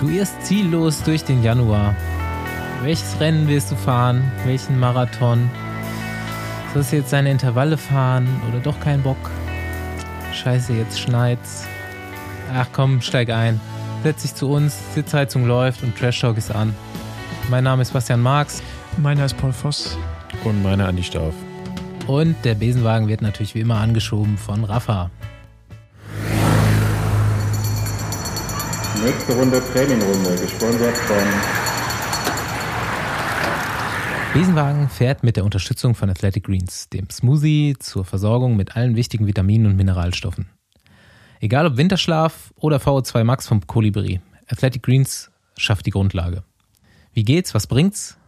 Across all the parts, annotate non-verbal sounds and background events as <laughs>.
Du irrst ziellos durch den Januar. Welches Rennen willst du fahren? Welchen Marathon? Sollst du jetzt deine Intervalle fahren oder doch keinen Bock? Scheiße, jetzt schneit's. Ach komm, steig ein. Setz dich zu uns, Sitzheizung läuft und Trash Talk ist an. Mein Name ist Bastian Marx. Meiner ist Paul Voss. Und meiner Andi Stauf. Und der Besenwagen wird natürlich wie immer angeschoben von Rafa. Nächste Runde Trainingrunde, gesponsert von Besenwagen fährt mit der Unterstützung von Athletic Greens, dem Smoothie zur Versorgung mit allen wichtigen Vitaminen und Mineralstoffen. Egal ob Winterschlaf oder VO2 Max vom Kolibri, Athletic Greens schafft die Grundlage. Wie geht's? Was bringt's?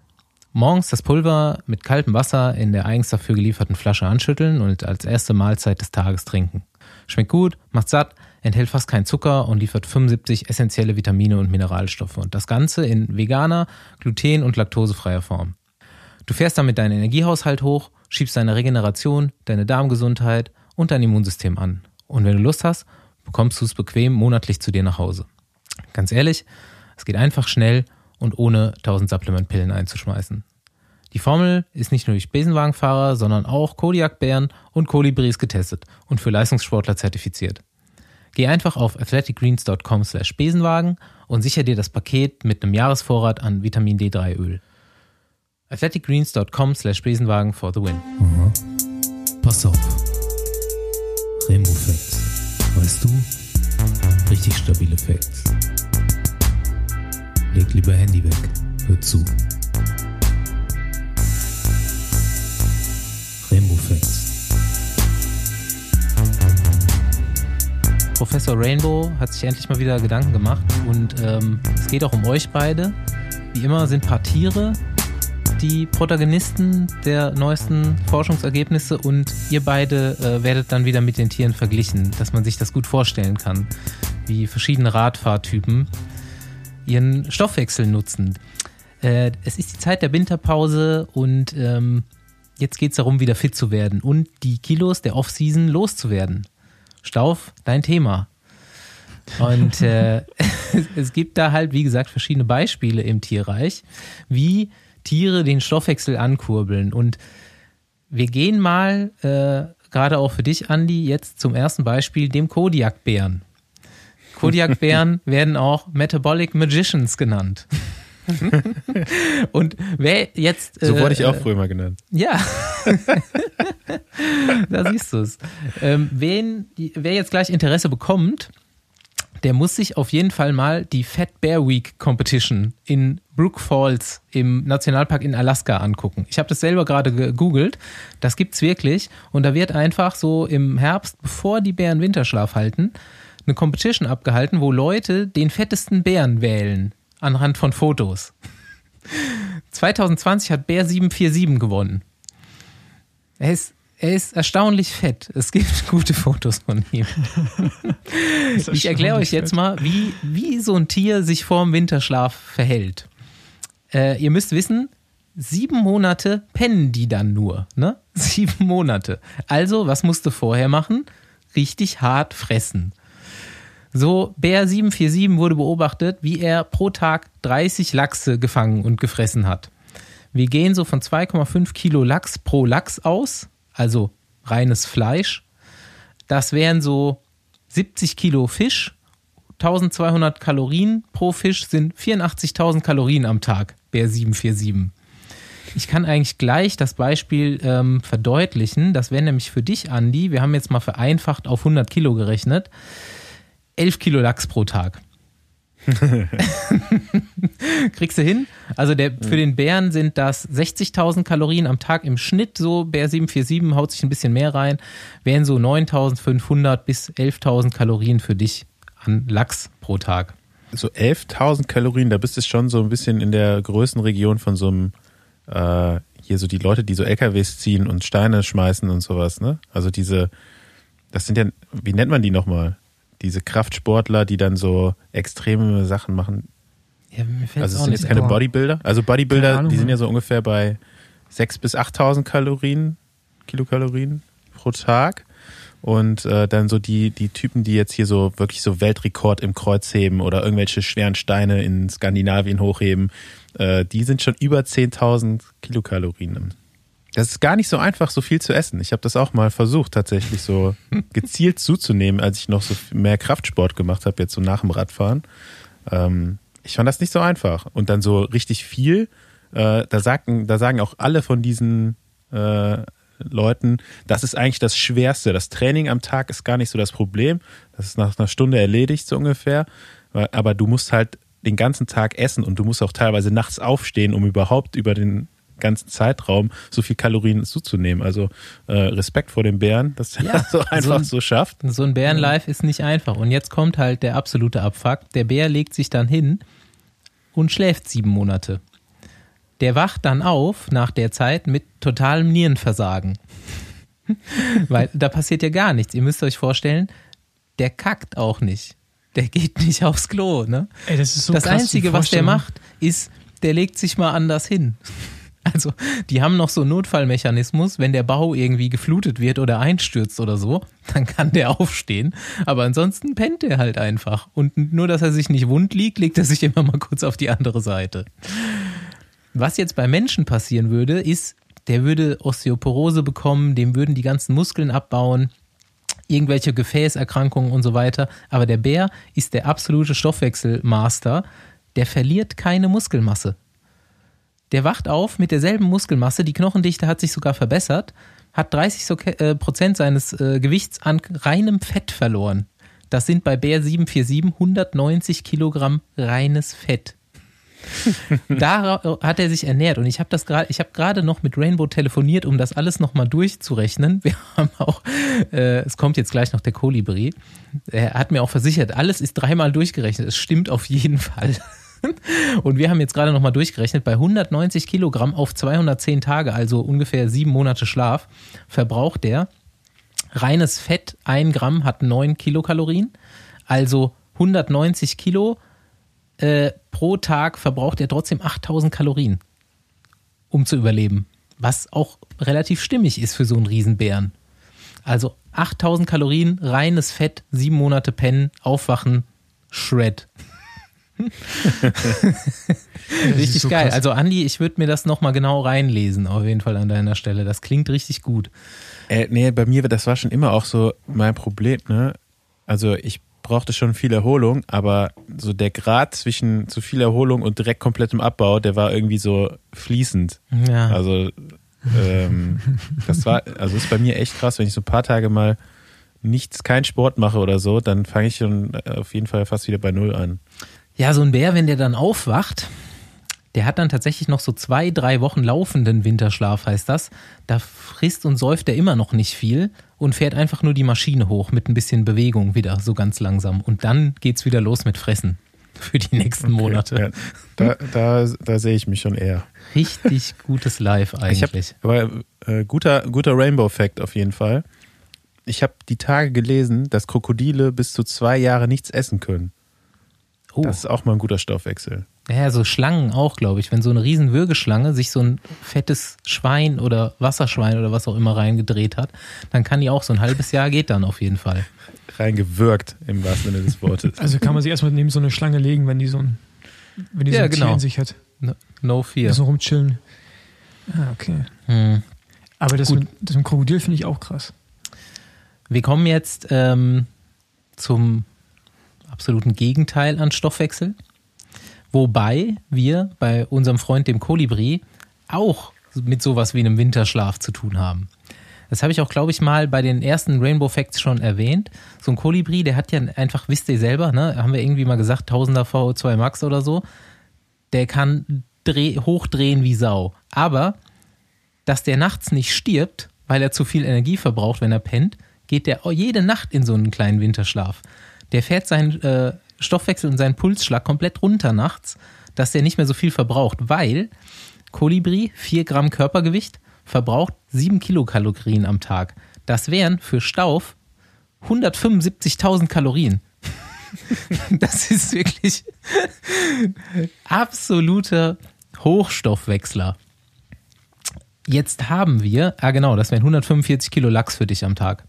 Morgens das Pulver mit kaltem Wasser in der eigens dafür gelieferten Flasche anschütteln und als erste Mahlzeit des Tages trinken. Schmeckt gut, macht satt, enthält fast keinen Zucker und liefert 75 essentielle Vitamine und Mineralstoffe. Und das Ganze in veganer, gluten- und laktosefreier Form. Du fährst damit deinen Energiehaushalt hoch, schiebst deine Regeneration, deine Darmgesundheit und dein Immunsystem an. Und wenn du Lust hast, bekommst du es bequem monatlich zu dir nach Hause. Ganz ehrlich, es geht einfach schnell und ohne 1000 Supplementpillen einzuschmeißen. Die Formel ist nicht nur durch Besenwagenfahrer, sondern auch Kodiak-Bären und Kolibris getestet und für Leistungssportler zertifiziert. Geh einfach auf athleticgreens.com slash Besenwagen und sicher dir das Paket mit einem Jahresvorrat an Vitamin D3 Öl. athleticgreens.com slash Besenwagen for the win. Aha. Pass auf. Rainbow Facts. Weißt du? Richtig stabile Facts. Leg lieber Handy weg. Hör zu. Professor Rainbow hat sich endlich mal wieder Gedanken gemacht und ähm, es geht auch um euch beide. Wie immer sind paar Tiere die Protagonisten der neuesten Forschungsergebnisse und ihr beide äh, werdet dann wieder mit den Tieren verglichen, dass man sich das gut vorstellen kann, wie verschiedene Radfahrtypen ihren Stoffwechsel nutzen. Äh, es ist die Zeit der Winterpause und ähm, jetzt geht es darum, wieder fit zu werden und die Kilos der Off-Season loszuwerden. Stauf, dein Thema. Und äh, <laughs> es gibt da halt, wie gesagt, verschiedene Beispiele im Tierreich, wie Tiere den Stoffwechsel ankurbeln. Und wir gehen mal, äh, gerade auch für dich, Andi, jetzt zum ersten Beispiel, dem Kodiakbären. Kodiakbären <laughs> werden auch Metabolic Magicians genannt. <laughs> Und wer jetzt. so wurde ich auch früher mal genannt. Ja. <laughs> da siehst du es. Ähm, wen, wer jetzt gleich Interesse bekommt, der muss sich auf jeden Fall mal die Fat Bear Week Competition in Brook Falls im Nationalpark in Alaska angucken. Ich habe das selber gerade gegoogelt. Das gibt's wirklich. Und da wird einfach so im Herbst, bevor die Bären Winterschlaf halten, eine Competition abgehalten, wo Leute den fettesten Bären wählen. Anhand von Fotos. 2020 hat Bär 747 gewonnen. Er ist er ist erstaunlich fett. Es gibt <laughs> gute Fotos von ihm. <laughs> ich erkläre euch jetzt mal, wie, wie so ein Tier sich vorm Winterschlaf verhält. Äh, ihr müsst wissen, sieben Monate pennen die dann nur. Ne? <laughs> Sieben Monate. Also, was musst du vorher machen? Richtig hart fressen. So, Bär 747 wurde beobachtet, wie er pro Tag 30 Lachse gefangen und gefressen hat. Wir gehen so von 2,5 Kilo Lachs pro Lachs aus also reines Fleisch. Das wären so 70 Kilo Fisch, 1200 Kalorien pro Fisch sind 84.000 Kalorien am Tag, Bär 747. Ich kann eigentlich gleich das Beispiel ähm, verdeutlichen. Das wäre nämlich für dich, Andi, wir haben jetzt mal vereinfacht auf 100 Kilo gerechnet, 11 Kilo Lachs pro Tag. <laughs> Kriegst du hin? Also der, für den Bären sind das 60.000 Kalorien am Tag im Schnitt. So Bär 747 haut sich ein bisschen mehr rein. Wären so 9.500 bis 11.000 Kalorien für dich an Lachs pro Tag. So 11.000 Kalorien, da bist du schon so ein bisschen in der Größenregion von so einem, äh, hier so die Leute, die so LKWs ziehen und Steine schmeißen und sowas, ne? Also diese, das sind ja, wie nennt man die nochmal? Diese Kraftsportler, die dann so extreme Sachen machen. Ja, mir fällt also es sind jetzt keine ein. Bodybuilder. Also Bodybuilder, Ahnung, die sind ja. ja so ungefähr bei 6.000 bis 8.000 Kalorien, Kilokalorien pro Tag. Und äh, dann so die, die Typen, die jetzt hier so wirklich so Weltrekord im Kreuzheben oder irgendwelche schweren Steine in Skandinavien hochheben, äh, die sind schon über 10.000 Kilokalorien. Das ist gar nicht so einfach, so viel zu essen. Ich habe das auch mal versucht, tatsächlich so <laughs> gezielt zuzunehmen, als ich noch so mehr Kraftsport gemacht habe, jetzt so nach dem Radfahren. Ähm, ich fand das nicht so einfach. Und dann so richtig viel, äh, da, sagen, da sagen auch alle von diesen äh, Leuten, das ist eigentlich das Schwerste. Das Training am Tag ist gar nicht so das Problem. Das ist nach einer Stunde erledigt, so ungefähr. Aber du musst halt den ganzen Tag essen und du musst auch teilweise nachts aufstehen, um überhaupt über den ganzen Zeitraum so viel Kalorien zuzunehmen. Also äh, Respekt vor den Bären, dass er Ja, <laughs> das so einfach so ein- so schafft. So ein Bärenlife ist nicht einfach. Und jetzt kommt halt der absolute Abfuck. Der Bär legt sich dann hin und schläft sieben Monate. Der wacht dann auf nach der Zeit mit totalem Nierenversagen. <laughs> Weil da passiert ja gar nichts. Ihr müsst euch vorstellen, der kackt auch nicht. Der geht nicht aufs Klo, ne? Ey, das ist so das krass, Einzige, was der macht, ist, der legt sich mal anders hin. Also, die haben noch so einen Notfallmechanismus, wenn der Bau irgendwie geflutet wird oder einstürzt oder so, dann kann der <laughs> aufstehen. Aber ansonsten pennt er halt einfach. Und nur, dass er sich nicht wund liegt, legt er sich immer mal kurz auf die andere Seite. Was jetzt bei Menschen passieren würde, ist, der würde Osteoporose bekommen, dem würden die ganzen Muskeln abbauen, irgendwelche Gefäßerkrankungen und so weiter. Aber der Bär ist der absolute Stoffwechselmaster. Der verliert keine Muskelmasse. Der wacht auf mit derselben Muskelmasse, die Knochendichte hat sich sogar verbessert, hat 30 so, äh, Prozent seines äh, Gewichts an reinem Fett verloren. Das sind bei Bär 747 190 Kilogramm reines Fett. <laughs> da hat er sich ernährt und ich habe das gerade, ich habe gerade noch mit Rainbow telefoniert, um das alles nochmal durchzurechnen. Wir <laughs> haben auch, äh, es kommt jetzt gleich noch der Kolibri. Er hat mir auch versichert, alles ist dreimal durchgerechnet. Es stimmt auf jeden Fall. <laughs> Und wir haben jetzt gerade nochmal durchgerechnet, bei 190 Kilogramm auf 210 Tage, also ungefähr sieben Monate Schlaf, verbraucht der reines Fett, ein Gramm hat 9 Kilokalorien, also 190 Kilo äh, pro Tag verbraucht er trotzdem 8000 Kalorien, um zu überleben. Was auch relativ stimmig ist für so einen Riesenbären. Also 8000 Kalorien, reines Fett, sieben Monate pennen, aufwachen, Shred. Richtig so geil. krass. Also Andi, ich würde mir das nochmal genau reinlesen, auf jeden Fall an deiner Stelle. Das klingt richtig gut. Äh, nee, bei mir, das war schon immer auch so mein Problem, ne? Also ich brauchte schon viel Erholung, aber so der Grad zwischen zu viel Erholung und direkt komplettem Abbau, der war irgendwie so fließend. Ja. Also ähm, das war, also ist bei mir echt krass, wenn ich so ein paar Tage mal nichts, keinen Sport mache oder so, dann fange ich schon äh, auf jeden Fall fast wieder bei Null an. Ja, so ein Bär, wenn der dann aufwacht, der hat dann tatsächlich noch so zwei, drei Wochen laufenden Winterschlaf, heißt das. Da frisst und säuft er immer noch nicht viel und fährt einfach nur die Maschine hoch mit ein bisschen Bewegung wieder, so ganz langsam. Und dann geht's wieder los mit Fressen für die nächsten Monate. Ja, da, da, da sehe ich mich schon eher. Richtig gutes Live <laughs> Ich hab, eigentlich. aber äh, guter, guter Rainbow-Fact auf jeden Fall. Ich habe die Tage gelesen, dass Krokodile bis zu zwei Jahre nichts essen können. Oh. Das ist auch mal ein guter Stoffwechsel. Ja, so Schlangen auch, glaube ich. Wenn so eine riesen Würgeschlange sich so ein fettes Schwein oder Wasserschwein oder was auch immer reingedreht hat, dann kann die auch so ein halbes Jahr geht dann auf jeden Fall. Reingewirkt, im wahrsten Sinne des Wortes. <laughs> Also kann man sich erstmal neben so eine Schlange legen, wenn die so ein, wenn die so Ja, ein Tier genau. in sich hat. No, no fear. So rumchillen. Ah, okay. Hm. Aber das Gut. mit, das mit dem Krokodil finde ich auch krass. Wir kommen jetzt ähm, zum absoluten Gegenteil an Stoffwechsel. Wobei wir bei unserem Freund dem Kolibri auch mit sowas wie einem Winterschlaf zu tun haben. Das habe ich auch, glaube ich, mal bei den ersten Rainbow Facts schon erwähnt. So ein Kolibri, der hat ja einfach, wisst ihr selber, ne, haben wir irgendwie mal gesagt, 1000er VO2 Max oder so. Der kann dreh, hochdrehen wie Sau. Aber, dass der nachts nicht stirbt, weil er zu viel Energie verbraucht, wenn er pennt, geht der jede Nacht in so einen kleinen Winterschlaf. Der fährt seinen äh, Stoffwechsel und seinen Pulsschlag komplett runter nachts, dass der nicht mehr so viel verbraucht, weil Kolibri, 4 Gramm Körpergewicht, verbraucht 7 Kilokalorien am Tag. Das wären für Stauf 175.000 Kalorien. <laughs> Das ist wirklich absoluter Hochstoffwechsler. Jetzt haben wir, ah genau, das wären 145 Kilo Lachs für dich am Tag.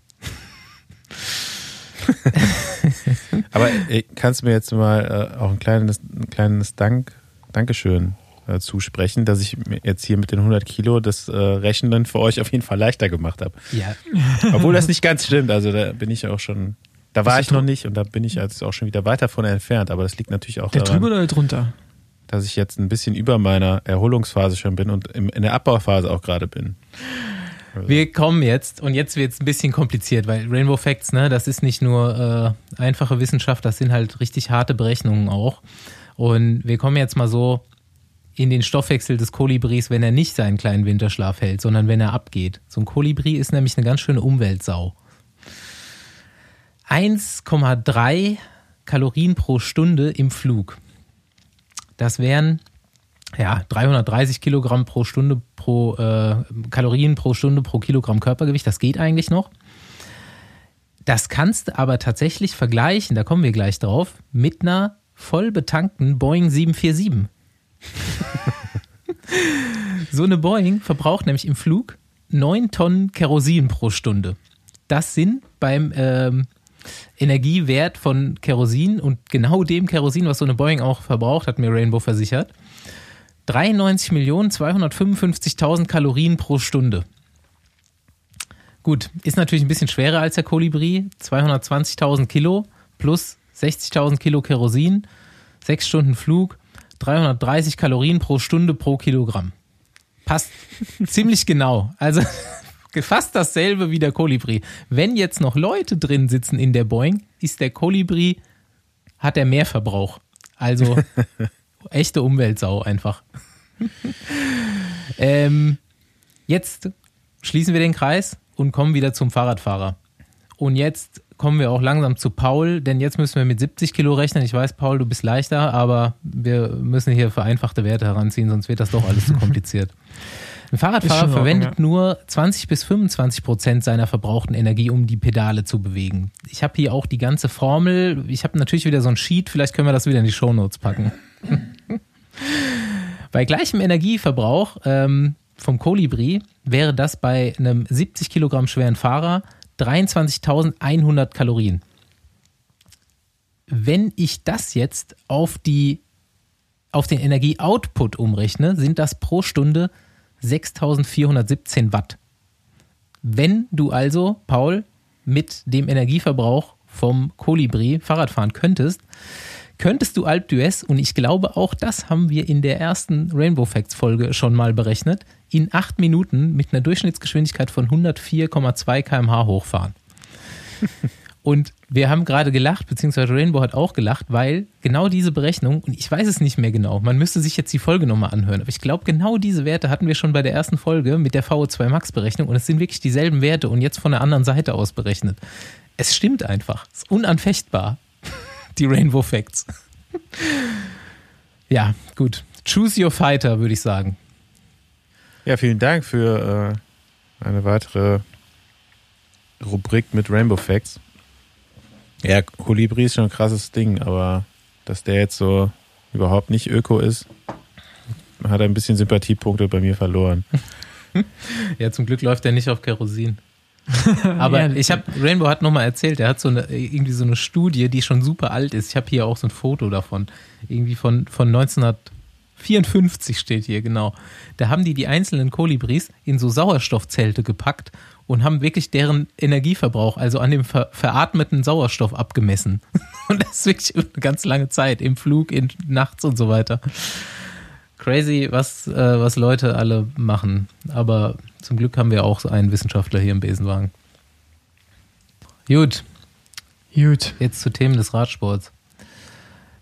<laughs> Aber äh, kannst du mir jetzt mal äh, auch ein kleines, ein kleines Dank, Dankeschön äh, zusprechen, dass ich mir jetzt hier mit den 100 Kilo das äh, Rechnen für euch auf jeden Fall leichter gemacht habe. Ja, Obwohl das nicht ganz stimmt. Also da bin ich auch schon, da war ich noch nicht und da bin ich jetzt auch schon wieder weit davon entfernt. Aber das liegt natürlich auch Der daran, drüber oder der drunter? dass ich jetzt ein bisschen über meiner Erholungsphase schon bin und im, in der Abbauphase auch gerade bin. Wir kommen jetzt und jetzt wird es ein bisschen kompliziert, weil Rainbow Facts, ne, das ist nicht nur äh, einfache Wissenschaft, das sind halt richtig harte Berechnungen auch. Und wir kommen jetzt mal so in den Stoffwechsel des Kolibris, wenn er nicht seinen kleinen Winterschlaf hält, sondern wenn er abgeht. So ein Kolibri ist nämlich eine ganz schöne Umweltsau. 1,3 Kalorien pro Stunde im Flug. Das wären ja 330 Kilogramm pro Stunde pro äh, Kalorien pro Stunde pro Kilogramm Körpergewicht. Das geht eigentlich noch. Das kannst du aber tatsächlich vergleichen, da kommen wir gleich drauf, mit einer voll betankten Boeing 747. <laughs> so eine Boeing verbraucht nämlich im Flug 9 Tonnen Kerosin pro Stunde. Das sind beim ähm, Energiewert von Kerosin und genau dem Kerosin, was so eine Boeing auch verbraucht, hat mir Rainbow versichert, 93.255.000 Kalorien pro Stunde. Gut, ist natürlich ein bisschen schwerer als der Kolibri. 220.000 Kilo plus 60.000 Kilo Kerosin, 6 Stunden Flug, 330 Kalorien pro Stunde pro Kilogramm. Passt <laughs> ziemlich genau. Also <laughs> fast dasselbe wie der Kolibri. Wenn jetzt noch Leute drin sitzen in der Boeing, ist der Kolibri, hat er mehr Verbrauch. Also <laughs> echte Umweltsau einfach. <laughs> ähm, jetzt schließen wir den Kreis und kommen wieder zum Fahrradfahrer. Und jetzt kommen wir auch langsam zu Paul, denn jetzt müssen wir mit 70 Kilo rechnen. Ich weiß, Paul, du bist leichter, aber wir müssen hier vereinfachte Werte heranziehen, sonst wird das doch alles zu kompliziert. <laughs> Ein Fahrradfahrer Ordnung, verwendet ja. nur 20 bis 25 Prozent seiner verbrauchten Energie, um die Pedale zu bewegen. Ich habe hier auch die ganze Formel. Ich habe natürlich wieder so ein Sheet, vielleicht können wir das wieder in die Shownotes packen. Bei gleichem Energieverbrauch ähm, vom Kolibri wäre das bei einem 70 Kilogramm schweren Fahrer 23.100 Kalorien. Wenn ich das jetzt auf die auf den Energieoutput umrechne, sind das pro Stunde 6417 Watt. Wenn du also, Paul, mit dem Energieverbrauch vom Kolibri Fahrrad fahren könntest, könntest du Alp d'Huez, und ich glaube auch das haben wir in der ersten Rainbow Facts Folge schon mal berechnet, in acht Minuten mit einer Durchschnittsgeschwindigkeit von 104,2 km/h hochfahren. <laughs> Und wir haben gerade gelacht, beziehungsweise Rainbow hat auch gelacht, weil genau diese Berechnung, und ich weiß es nicht mehr genau, man müsste sich jetzt die Folge nochmal anhören, aber ich glaube, genau diese Werte hatten wir schon bei der ersten Folge mit der VO2 Max Berechnung und es sind wirklich dieselben Werte und jetzt von der anderen Seite aus berechnet. Es stimmt einfach. Es ist unanfechtbar. Die Rainbow Facts. <laughs> ja, gut. Choose your fighter, würde ich sagen. Ja, vielen Dank für äh, eine weitere Rubrik mit Rainbow Facts. Ja, Kolibri ist schon ein krasses Ding, aber dass der jetzt so überhaupt nicht öko ist, hat er ein bisschen Sympathiepunkte bei mir verloren. <laughs> Ja, zum Glück läuft er nicht auf Kerosin. <laughs> Aber Ja, ich habe, Rainbow hat nochmal erzählt, er hat so eine, irgendwie so eine Studie, die schon super alt ist. Ich habe hier auch so ein Foto davon. Irgendwie von, von 1954 steht hier, genau. Da haben die die einzelnen Kolibris in so Sauerstoffzelte gepackt und haben wirklich deren Energieverbrauch, also an dem ver veratmeten Sauerstoff abgemessen. <laughs> Und das ist wirklich über eine ganz lange Zeit, im Flug, in, nachts und so weiter. Crazy, was, äh, was Leute alle machen. Aber zum Glück haben wir auch einen Wissenschaftler hier im Besenwagen. Gut, Gut. jetzt zu Themen des Radsports.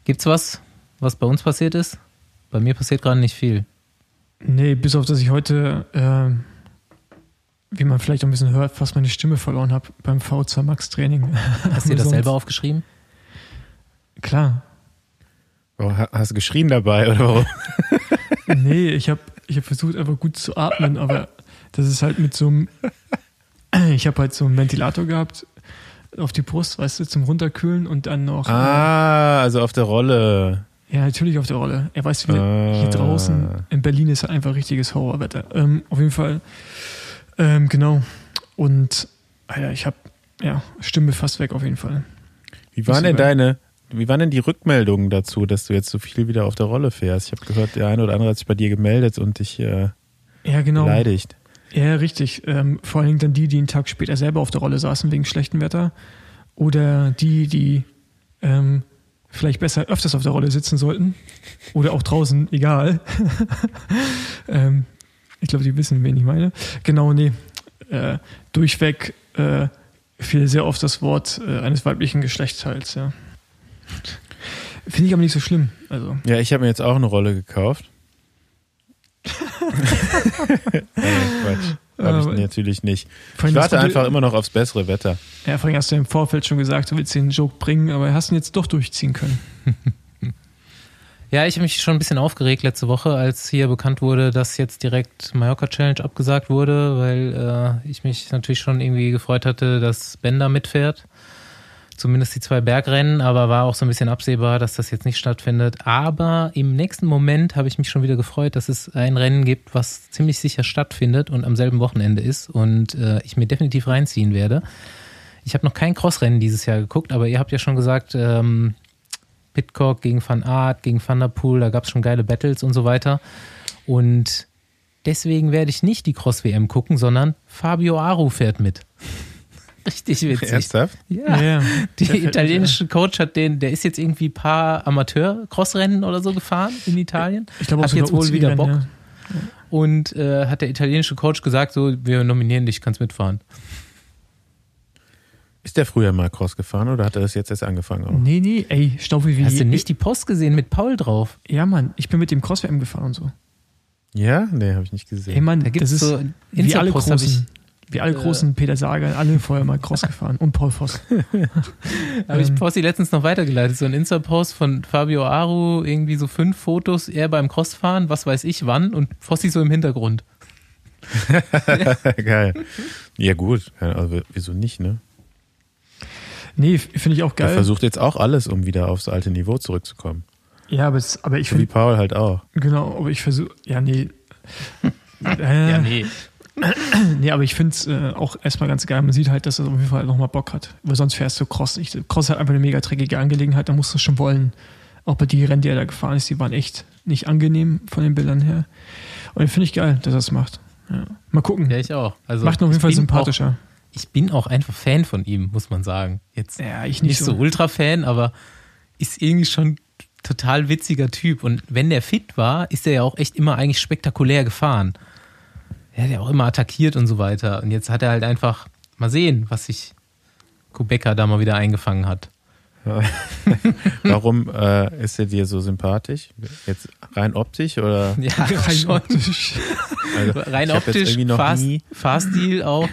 Gibt's was, was bei uns passiert ist? Bei mir passiert gerade nicht viel. Nee, bis auf, dass ich heute, ähm, wie man vielleicht auch ein bisschen hört, fast meine Stimme verloren habe beim V2 Max Training. Hast du dir das <laughs> selber aufgeschrieben? Klar. Oh, ha- hast du geschrien dabei oder warum? <laughs> Nee, ich habe ich hab versucht, einfach gut zu atmen, aber das ist halt mit so einem. <clears throat> Ich habe halt so einen Ventilator gehabt auf die Brust, weißt du, zum Runterkühlen und dann noch. Ah, also auf der Rolle. Ja, natürlich auf der Rolle. Er weiß, wie Ah. hier draußen in Berlin ist halt einfach richtiges Horrorwetter. Ähm, auf jeden Fall, ähm, genau. Und Alter, ich habe ja, Stimme fast weg auf jeden Fall. Wie waren denn deine, wie waren denn die Rückmeldungen dazu, dass du jetzt so viel wieder auf der Rolle fährst? Ich habe gehört, der eine oder andere hat sich bei dir gemeldet und dich äh, Ja, genau. beleidigt. Ja, richtig. Ähm, vor allen Dingen dann die, die einen Tag später selber auf der Rolle saßen wegen schlechtem Wetter. Oder die, die ähm, vielleicht besser öfters auf der Rolle sitzen sollten. Oder auch draußen, <laughs> egal. <laughs> ähm, ich glaube, die wissen, wen ich meine. Genau, nee. Äh, durchweg äh, fiel sehr oft das Wort äh, eines weiblichen Geschlechtsteils, ja. Finde ich aber nicht so schlimm. Also, Ja, ich habe mir jetzt auch eine Rolle gekauft. <laughs> nee, Quatsch. Habe ich natürlich nicht. Ich warte einfach immer noch aufs bessere Wetter. Ja, vorhin hast du im Vorfeld schon gesagt, du willst den Joke bringen, aber hast ihn jetzt doch durchziehen können. <laughs> Ja, ich habe mich schon ein bisschen aufgeregt letzte Woche, als hier bekannt wurde, dass jetzt direkt Mallorca Challenge abgesagt wurde, weil äh, ich mich natürlich schon irgendwie gefreut hatte, dass Bender mitfährt. Zumindest die zwei Bergrennen, aber war auch so ein bisschen absehbar, dass das jetzt nicht stattfindet. Aber im nächsten Moment habe ich mich schon wieder gefreut, dass es ein Rennen gibt, was ziemlich sicher stattfindet und am selben Wochenende ist und äh, ich mir definitiv reinziehen werde. Ich habe noch kein Crossrennen dieses Jahr geguckt, aber ihr habt ja schon gesagt, ähm, Pitcock gegen Van Aert, gegen Van der Poel, da gab es schon geile Battles und so weiter. Und deswegen werde ich nicht die Cross-WM gucken, sondern Fabio Aru fährt mit. <laughs> Richtig witzig. Ernsthaft? Ja. Ja, Der italienische Coach hat den, der ist jetzt irgendwie ein paar Amateur-Crossrennen oder so gefahren in Italien. Ich glaube auch hat jetzt wohl UCI wieder Bock. Rennen, Und äh, hat der italienische Coach gesagt, so, wir nominieren dich, kannst mitfahren. Ist der früher mal Cross gefahren oder hat er das jetzt erst angefangen? Ja. Auch? Nee, nee, ey, Staufe wie. Hast du nicht die Post gesehen mit Paul drauf? Ja, Mann, ich bin mit dem Cross-WM gefahren und so. Ja? Nee, habe ich nicht gesehen. Ey, Mann, Da gibt das es ist so wie alle großen. Wie alle äh, großen Peter Sager, alle vorher mal <laughs> Cross gefahren und Paul Voss. <laughs> Habe ich Ähm. Posti letztens noch weitergeleitet. So ein Insta-Post von Fabio Aru, irgendwie so fünf Fotos, er beim Crossfahren, was weiß ich wann und Fossi so im Hintergrund. <laughs> Geil. Ja, gut. Ja, Also, wieso nicht, ne? Nee, finde ich auch Er geil. versucht jetzt auch alles, um wieder aufs alte Niveau zurückzukommen. Ja, aber, es, aber ich So wie finde, Paul halt auch. genau, aber ich versuche, ja, nee. äh, nee. Nee, aber ich finde es äh, auch erstmal ganz geil. Man sieht halt, dass er auf jeden Fall nochmal Bock hat. Weil sonst fährst du Cross nicht. Cross hat einfach eine mega dreckige Angelegenheit, da musst du schon wollen. Auch bei die Rennen, die er da gefahren ist, die waren echt nicht angenehm von den Bildern her. Und finde ich geil, dass er es macht. Ja. Mal gucken. Ja, ich auch. Also Macht ihn auf jeden Fall sympathischer. Auch, ich bin auch einfach Fan von ihm, muss man sagen. Jetzt ja, ich nicht so ultra-Fan, aber ist irgendwie schon total witziger Typ. Und wenn der fit war, ist er ja auch echt immer eigentlich spektakulär gefahren. Er hat ja auch immer attackiert und so weiter. Und jetzt hat er halt einfach mal sehen, was sich Kubeka da mal wieder eingefangen hat. <laughs> Warum äh, ist er dir so sympathisch? Jetzt rein optisch oder? <laughs> Ja, <laughs> Rein schon. optisch. Also, Rein optisch, noch Fahrs- nie. Fahrstil auch.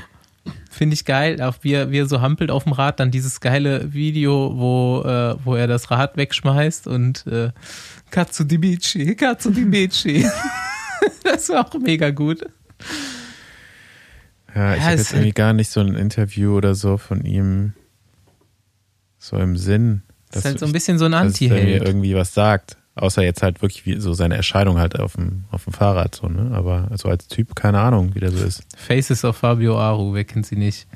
Finde ich geil, auch wie er, wie er so hampelt auf dem Rad, dann dieses geile Video, wo, äh, wo er das Rad wegschmeißt und äh, Katsu di Bici, Katsu di Bici. das war auch mega gut. Ja, ich Ja, habe jetzt irgendwie gar nicht so ein Interview oder so von ihm so im Sinn. Das ist halt so ein bisschen so ein dass er mir Anti-Held. irgendwie was sagt. Außer jetzt halt wirklich wie so seine Erscheinung halt auf dem, auf dem Fahrrad so, ne? Aber so als Typ, keine Ahnung, wie der so ist. Faces of Fabio Aru, wer kennt sie nicht?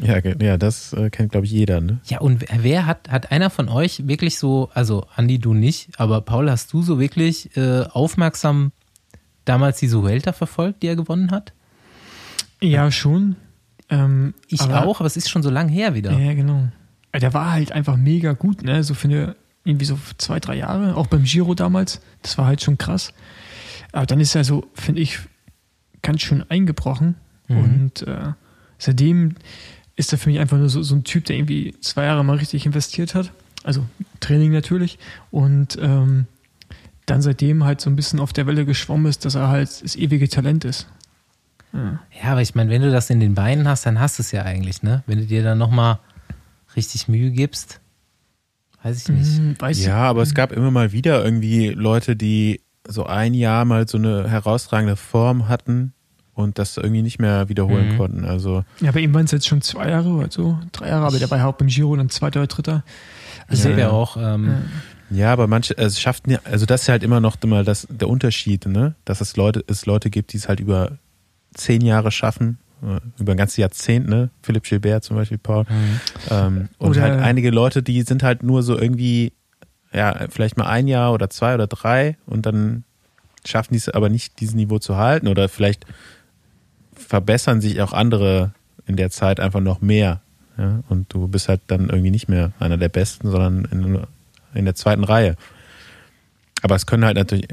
Ja, ja das äh, kennt, glaube ich, jeder, ne? Ja, und wer- wer hat, hat einer von euch wirklich so, also Andi, du nicht, aber Paul, hast du so wirklich äh, aufmerksam damals diese Vuelta verfolgt, die er gewonnen hat? Ja, schon. Ähm, Ich aber- auch, aber es ist schon so lang her wieder. Ja, genau. Aber Der war halt einfach mega gut, ne? So für eine, irgendwie so zwei, drei Jahre, auch beim Giro damals. Das war halt schon krass. Aber dann ist er so, finde ich, ganz schön eingebrochen. Mhm. Und äh, seitdem ist er für mich einfach nur so, so ein Typ, der irgendwie zwei Jahre mal richtig investiert hat. Also Training natürlich. Und ähm, dann seitdem halt so ein bisschen auf der Welle geschwommen ist, dass er halt das ewige Talent ist. Ja. Ja, aber ich meine, wenn du das in den Beinen hast, dann hast du es ja eigentlich, ne? Wenn du dir dann nochmal richtig Mühe gibst, weiß ich nicht. Hm, weiß Ja, aber es gab immer mal wieder irgendwie Leute, die so ein Jahr mal so eine herausragende Form hatten und das irgendwie nicht mehr wiederholen Mhm. konnten. Also Ja, bei ihm waren es jetzt schon zwei Jahre oder so, drei Jahre, aber der war ja auch beim Giro dann zweiter oder dritter. Ich Ja, habe ja ja. auch, ähm, Ja, aber manche, also es schafft ja, also das ist halt immer noch immer das, der Unterschied, ne? Dass es Leute, es Leute gibt, die es halt über zehn Jahre schaffen äh, über ein ganzes Jahrzehnt, ne? Philipp Gilbert zum Beispiel, Paul. Ähm, und Oder- halt einige Leute, die sind halt nur so irgendwie, ja, vielleicht mal ein Jahr oder zwei oder drei und dann schaffen die es aber nicht, dieses Niveau zu halten oder vielleicht verbessern sich auch andere in der Zeit einfach noch mehr. Ja? Und du bist halt dann irgendwie nicht mehr einer der Besten, sondern in, in der zweiten Reihe. Aber es können halt natürlich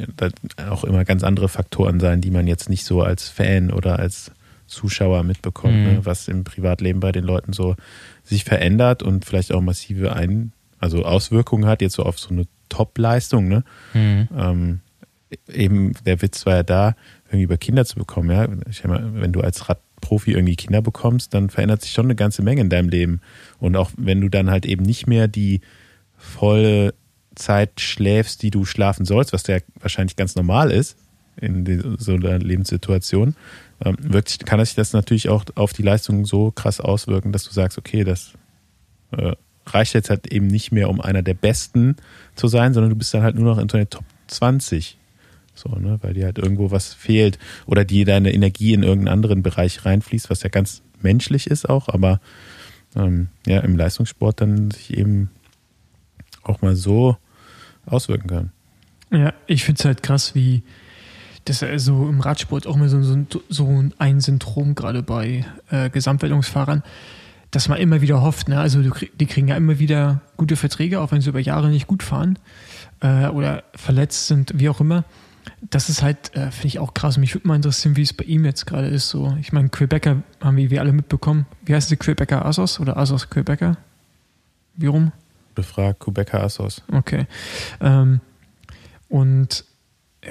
auch immer ganz andere Faktoren sein, die man jetzt nicht so als Fan oder als Zuschauer mitbekommt, Mhm. ne? was im Privatleben bei den Leuten so sich verändert und vielleicht auch massive Ein also Auswirkungen hat, jetzt so auf so eine Top-Leistung. Ne? Mhm. ähm, eben der Witz war ja da, irgendwie über Kinder zu bekommen. Ja? Ich mal, wenn du als Radprofi irgendwie Kinder bekommst, dann verändert sich schon eine ganze Menge in deinem Leben. Und auch wenn du dann halt eben nicht mehr die volle Zeit schläfst, die du schlafen sollst, was ja wahrscheinlich ganz normal ist in so einer Lebenssituation, ähm, wirkt, sich- kann sich das natürlich auch auf die Leistung so krass auswirken, dass du sagst, okay, das äh, reicht jetzt halt eben nicht mehr, um einer der Besten zu sein, sondern du bist dann halt nur noch in so einer Top 20. So, ne, weil dir halt irgendwo was fehlt oder die deine Energie in irgendeinen anderen Bereich reinfließt, was ja ganz menschlich ist auch, aber ähm, ja, im Leistungssport dann sich eben auch mal so auswirken kann. Ja, ich finde es halt krass, wie das ist so im Radsport auch immer so, so, so ein Syndrom gerade bei äh, Gesamtwertungsfahrern, dass man immer wieder hofft. Ne? Also die kriegen ja immer wieder gute Verträge, auch wenn sie über Jahre nicht gut fahren äh, oder verletzt sind, wie auch immer. Das ist halt, äh, finde ich auch krass. Mich würde mal interessieren, wie es bei ihm jetzt gerade ist. So, ich meine, Quebecer haben wir, wir alle mitbekommen. Wie heißt die Quebecer Asos oder Asos Quebecer? Wie rum? Befragt Quebecer Assos. Okay. Ähm, und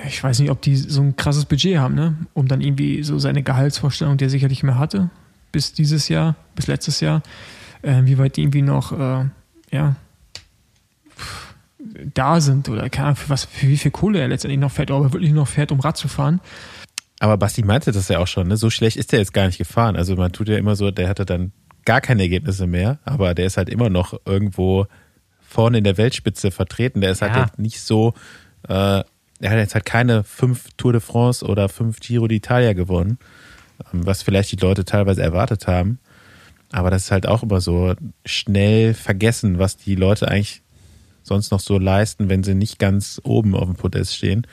ich weiß nicht, ob die so ein krasses Budget haben, ne? Um dann irgendwie so seine Gehaltsvorstellung, die er sicherlich mehr hatte, bis dieses Jahr, bis letztes Jahr, äh, wie weit die irgendwie noch, äh, ja, pff, da sind oder keine Ahnung, für, was, für wie viel Kohle er letztendlich noch fährt, ob er wirklich noch fährt, um Rad zu fahren. Aber Basti meinte das ja auch schon, ne? so schlecht ist der jetzt gar nicht gefahren. Also man tut ja immer so, der hatte dann gar keine Ergebnisse mehr, aber der ist halt immer noch irgendwo vorne in der Weltspitze vertreten. Der ist halt Ja. jetzt nicht so, äh, er hat jetzt halt keine fünf Tour de France oder fünf Giro d'Italia gewonnen, ähm, was vielleicht die Leute teilweise erwartet haben. Aber das ist halt auch immer so schnell vergessen, was die Leute eigentlich sonst noch so leisten, wenn sie nicht ganz oben auf dem Podest stehen.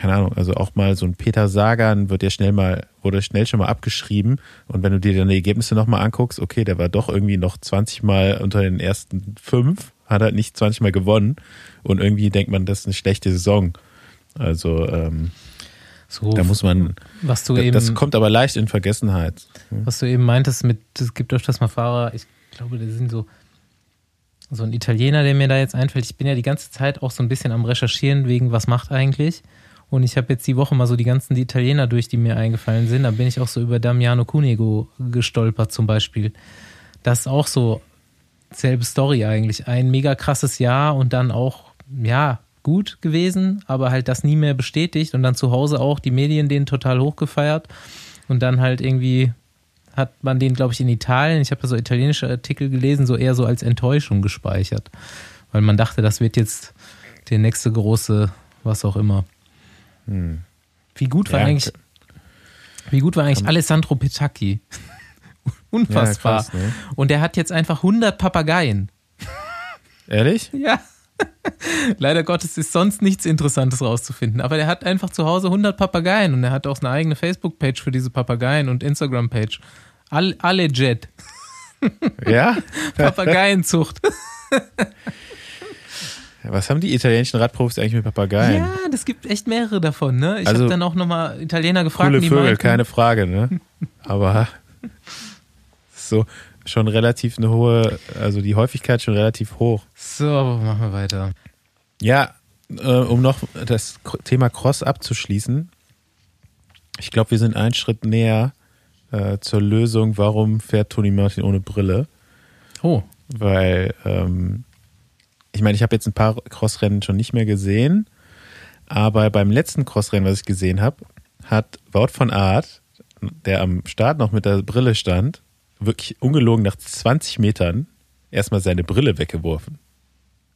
Keine Ahnung, also auch mal so ein Peter Sagan wird ja schnell mal, wurde schnell schon mal abgeschrieben. Und wenn du dir dann die Ergebnisse nochmal anguckst, okay, der war doch irgendwie noch 20 Mal unter den ersten fünf, hat halt nicht 20 Mal gewonnen. Und irgendwie denkt man, das ist eine schlechte Saison. Also ähm, So, da muss man, was du eben, das kommt aber leicht in Vergessenheit. was du eben meintest mit, es gibt öfters mal Fahrer, ich glaube, das sind so, so ein Italiener, der mir da jetzt einfällt. Ich bin ja die ganze Zeit auch so ein bisschen am Recherchieren wegen, was macht eigentlich. Und ich habe jetzt die Woche mal so die ganzen Italiener durch, die mir eingefallen sind. Da bin ich auch so über Damiano Cunego gestolpert zum Beispiel. Das ist auch so selbe Story eigentlich. Ein mega krasses Jahr und dann auch, ja, gut gewesen, aber halt das nie mehr bestätigt und dann zu Hause auch die Medien den total hochgefeiert und dann halt irgendwie hat man den, glaube ich, in Italien, ich habe da so italienische Artikel gelesen, so eher so als Enttäuschung gespeichert, weil man dachte, das wird jetzt der nächste große, was auch immer. Wie gut war Ja, eigentlich, wie gut war eigentlich Alessandro Petacchi? <laughs> Unfassbar. Ja, krass, ne? Und der hat jetzt einfach 100 Papageien. Ehrlich? <laughs> Ja. Leider Gottes ist sonst nichts Interessantes rauszufinden. Aber der hat einfach zu Hause 100 Papageien und er hat auch eine eigene Facebook-Page für diese Papageien und Instagram-Page. All, alle Jet. Ja? <laughs> Papageienzucht. Was haben die italienischen Radprofis eigentlich mit Papageien? ja, das gibt echt mehrere davon. Ne? Ich Also, habe dann auch nochmal Italiener gefragt. Coole Vögel, meinten, keine Frage, ne? <laughs> Aber so schon relativ eine hohe, also die Häufigkeit schon relativ hoch. So, machen wir weiter. Ja, äh, um noch das Thema Cross abzuschließen. Ich glaube, wir sind einen Schritt näher äh, zur Lösung, warum fährt Toni Martin ohne Brille. Oh, Weil, ähm, ich meine, ich habe jetzt ein paar Crossrennen schon nicht mehr gesehen, aber beim letzten Crossrennen, was ich gesehen habe, hat Wout von Aert, der am Start noch mit der Brille stand, wirklich ungelogen nach 20 Metern erstmal seine Brille weggeworfen.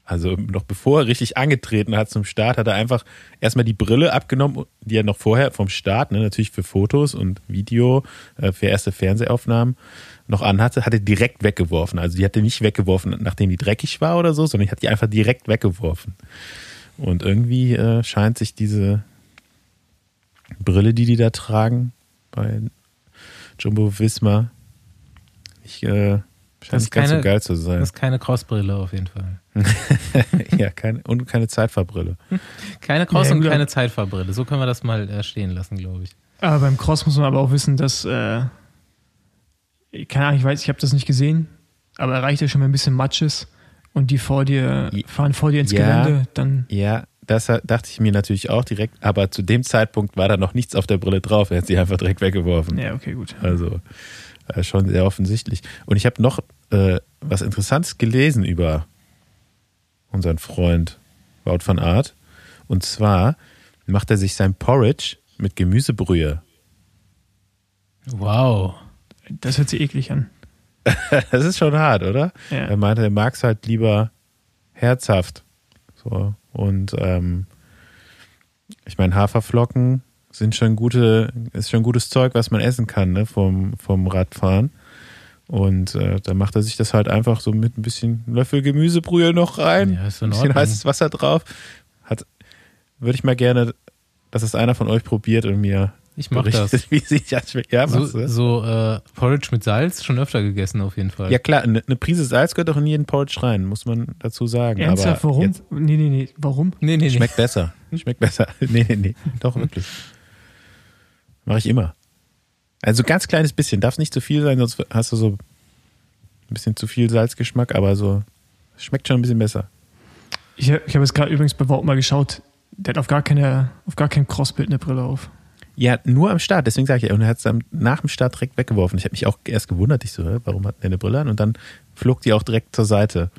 Also noch bevor er richtig angetreten hat zum Start, hat er einfach erstmal die Brille abgenommen, die er noch vorher vom Start, ne, natürlich für Fotos und Video, äh, für erste Fernsehaufnahmen noch anhatte, hat er direkt weggeworfen. Also die hat er nicht weggeworfen, nachdem die dreckig war oder so, sondern ich hat die einfach direkt weggeworfen. Und irgendwie äh, scheint sich diese Brille, die die da tragen, bei Jumbo Visma, nicht, äh, scheint nicht ganz so geil zu sein. Das ist keine Crossbrille auf jeden Fall. <laughs> ja, keine, und keine Zeitfahrbrille. Keine Cross- Ja, und keine Zeitfahrbrille. So können wir das mal äh, stehen lassen, glaube ich. Aber beim Cross muss man aber auch wissen, dass, äh, keine Ahnung, ich weiß, ich habe das nicht gesehen, aber erreicht ja schon mal ein bisschen Matsches und die vor dir fahren vor dir ins Ja. Gelände, dann Ja, das dachte ich mir natürlich auch direkt, aber zu dem Zeitpunkt war da noch nichts auf der Brille drauf. Er hat sie einfach direkt weggeworfen. ja, okay, gut. Also äh, schon sehr offensichtlich. Und ich habe noch äh, was Interessantes gelesen über unseren Freund Wout van Art. Und zwar macht er sich sein Porridge mit Gemüsebrühe. Wow. Das hört sich eklig an. <laughs> Das ist schon hart, oder? Ja. Er meinte, er mag es halt lieber herzhaft. So. Und ähm, ich meine, Haferflocken sind schon gute, ist schon gutes Zeug, was man essen kann, ne, vom, vom Radfahren. Und äh, da macht er sich das halt einfach so mit ein bisschen Löffel Gemüsebrühe noch rein. Ja, ist in ein bisschen heißes Wasser drauf. Hat, würde ich mal gerne, dass es einer von euch probiert und mir Ich mach das. <laughs> wie sich das schmeckt. Ja, So, so äh, Porridge mit Salz schon öfter gegessen auf jeden Fall. Ja klar, eine, eine Prise Salz gehört auch in jeden Porridge rein, muss man dazu sagen. Ernsthaft, Aber warum? jetzt Nee, nee, nee, warum? Nee, nee, nee. schmeckt besser. Schmeckt besser. <laughs> Nee, nee, nee. Doch, wirklich. Mache ich immer. Also ganz kleines bisschen. Darf nicht zu viel sein, sonst hast du so ein bisschen zu viel Salzgeschmack, aber so schmeckt schon ein bisschen besser. Ich, hab- ich habe jetzt gerade übrigens bei Wout mal geschaut, der hat auf gar keine, auf gar kein Crossbild eine Brille auf. Ja, nur am Start, deswegen sage ich, und er hat es dann nach dem Start direkt weggeworfen. Ich habe mich auch erst gewundert, ich so, warum hat der eine Brille an? Und dann flog die auch direkt zur Seite.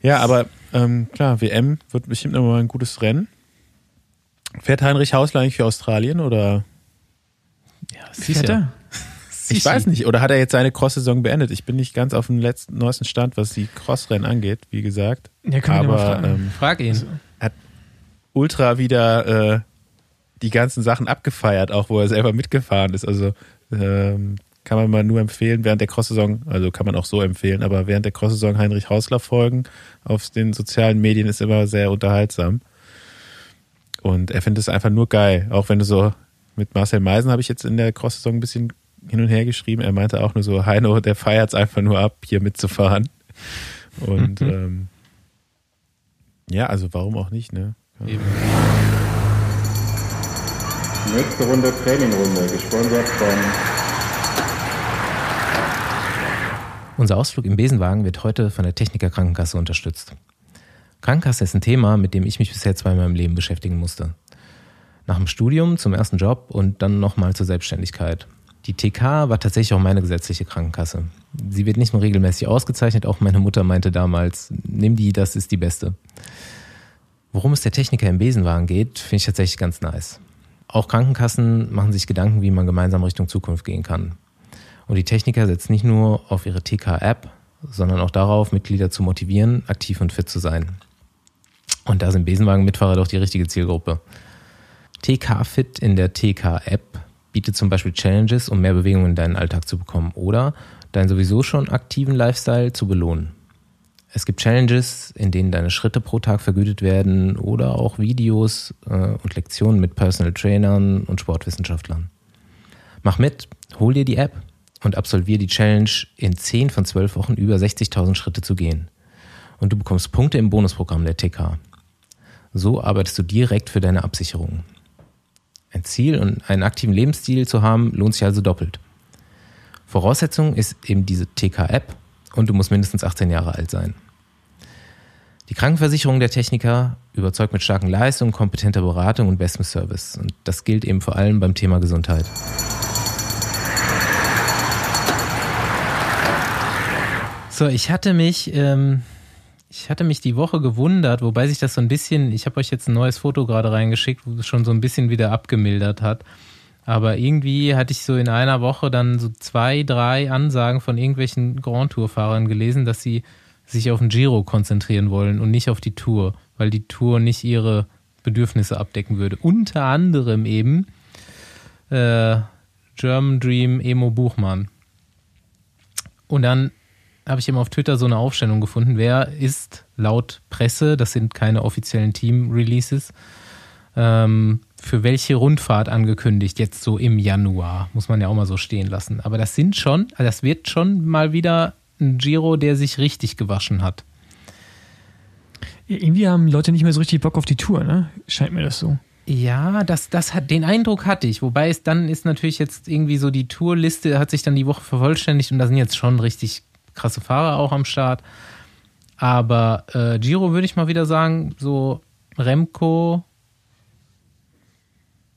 Ja, aber ähm, klar, WM wird bestimmt nochmal ein gutes Rennen. Fährt Heinrich Hausler eigentlich für Australien oder? Ja, sicher. er? <laughs> Ich weiß nicht. Oder hat er jetzt seine Cross-Saison beendet? Ich bin nicht ganz auf dem letzten, neuesten Stand, was die Cross-Rennen angeht, wie gesagt. Ja, können wir ihn mal Aber fragen. ähm, Frag ihn. Ultra wieder äh, die ganzen Sachen abgefeiert, auch wo er selber mitgefahren ist. Also ähm, kann man mal nur empfehlen, während der Cross-Saison, also kann man auch so empfehlen, aber während der Cross-Saison Heinrich Hausler folgen auf den sozialen Medien ist immer sehr unterhaltsam. Und er findet es einfach nur geil. Auch wenn du so mit Marcel Meisen habe ich jetzt in der Cross-Saison ein bisschen hin und her geschrieben. Er meinte auch nur so, Heino, der feiert es einfach nur ab, hier mitzufahren. Und <laughs> ähm, ja, also warum auch nicht, ne? Eben. Nächste Runde Trainingrunde, gesponsert von Unser Ausflug im Besenwagen wird heute von der Techniker Krankenkasse unterstützt. Krankenkasse ist ein Thema, mit dem ich mich bisher zweimal im Leben beschäftigen musste. Nach dem Studium zum ersten Job und dann nochmal zur Selbstständigkeit. Die TK war tatsächlich auch meine gesetzliche Krankenkasse. Sie wird nicht nur regelmäßig ausgezeichnet, auch meine Mutter meinte damals, nimm die, das ist die beste. Worum es der Techniker im Besenwagen geht, finde ich tatsächlich ganz nice. Auch Krankenkassen machen sich Gedanken, wie man gemeinsam Richtung Zukunft gehen kann. Und die Techniker setzt nicht nur auf ihre TK-App, sondern auch darauf, Mitglieder zu motivieren, aktiv und fit zu sein. Und da sind Besenwagen-Mitfahrer doch die richtige Zielgruppe. TK Fit in der TK-App bietet zum Beispiel Challenges, um mehr Bewegung in deinen Alltag zu bekommen oder deinen sowieso schon aktiven Lifestyle zu belohnen. Es gibt Challenges, in denen deine Schritte pro Tag vergütet werden oder auch Videos äh, und Lektionen mit Personal Trainern und Sportwissenschaftlern. Mach mit, hol dir die App und absolvier die Challenge, in 10 von 12 Wochen über 60.000 Schritte zu gehen. Und du bekommst Punkte im Bonusprogramm der TK. So arbeitest du direkt für deine Absicherung. Ein Ziel und einen aktiven Lebensstil zu haben, lohnt sich also doppelt. Voraussetzung ist eben diese TK-App und du musst mindestens 18 Jahre alt sein. Die Krankenversicherung der Techniker überzeugt mit starken Leistungen, kompetenter Beratung und bestem Service. Und das gilt eben vor allem beim Thema Gesundheit. So, ich hatte mich, ähm, ich hatte mich die Woche gewundert, wobei sich das so ein bisschen, ich habe euch jetzt ein neues Foto gerade reingeschickt, wo es schon so ein bisschen wieder abgemildert hat. Aber irgendwie hatte ich so in einer Woche dann so zwei, drei Ansagen von irgendwelchen Grand Tour-Fahrern gelesen, dass sie sich auf den Giro konzentrieren wollen und nicht auf die Tour, weil die Tour nicht ihre Bedürfnisse abdecken würde. Unter anderem eben äh, German Dream Emo Buchmann. Und dann habe ich eben auf Twitter so eine Aufstellung gefunden, wer ist laut Presse, das sind keine offiziellen Team-Releases, ähm, für welche Rundfahrt angekündigt, jetzt so im Januar, muss man ja auch mal so stehen lassen. Aber das sind schon, also das wird schon mal wieder ein Giro, der sich richtig gewaschen hat. Irgendwie haben Leute nicht mehr so richtig Bock auf die Tour, ne? Scheint mir das so. Ja, das, das hat, den Eindruck hatte ich. Wobei es dann ist natürlich jetzt irgendwie so die Tourliste hat sich dann die Woche vervollständigt und da sind jetzt schon richtig krasse Fahrer auch am Start. Aber äh, Giro würde ich mal wieder sagen, so Remco,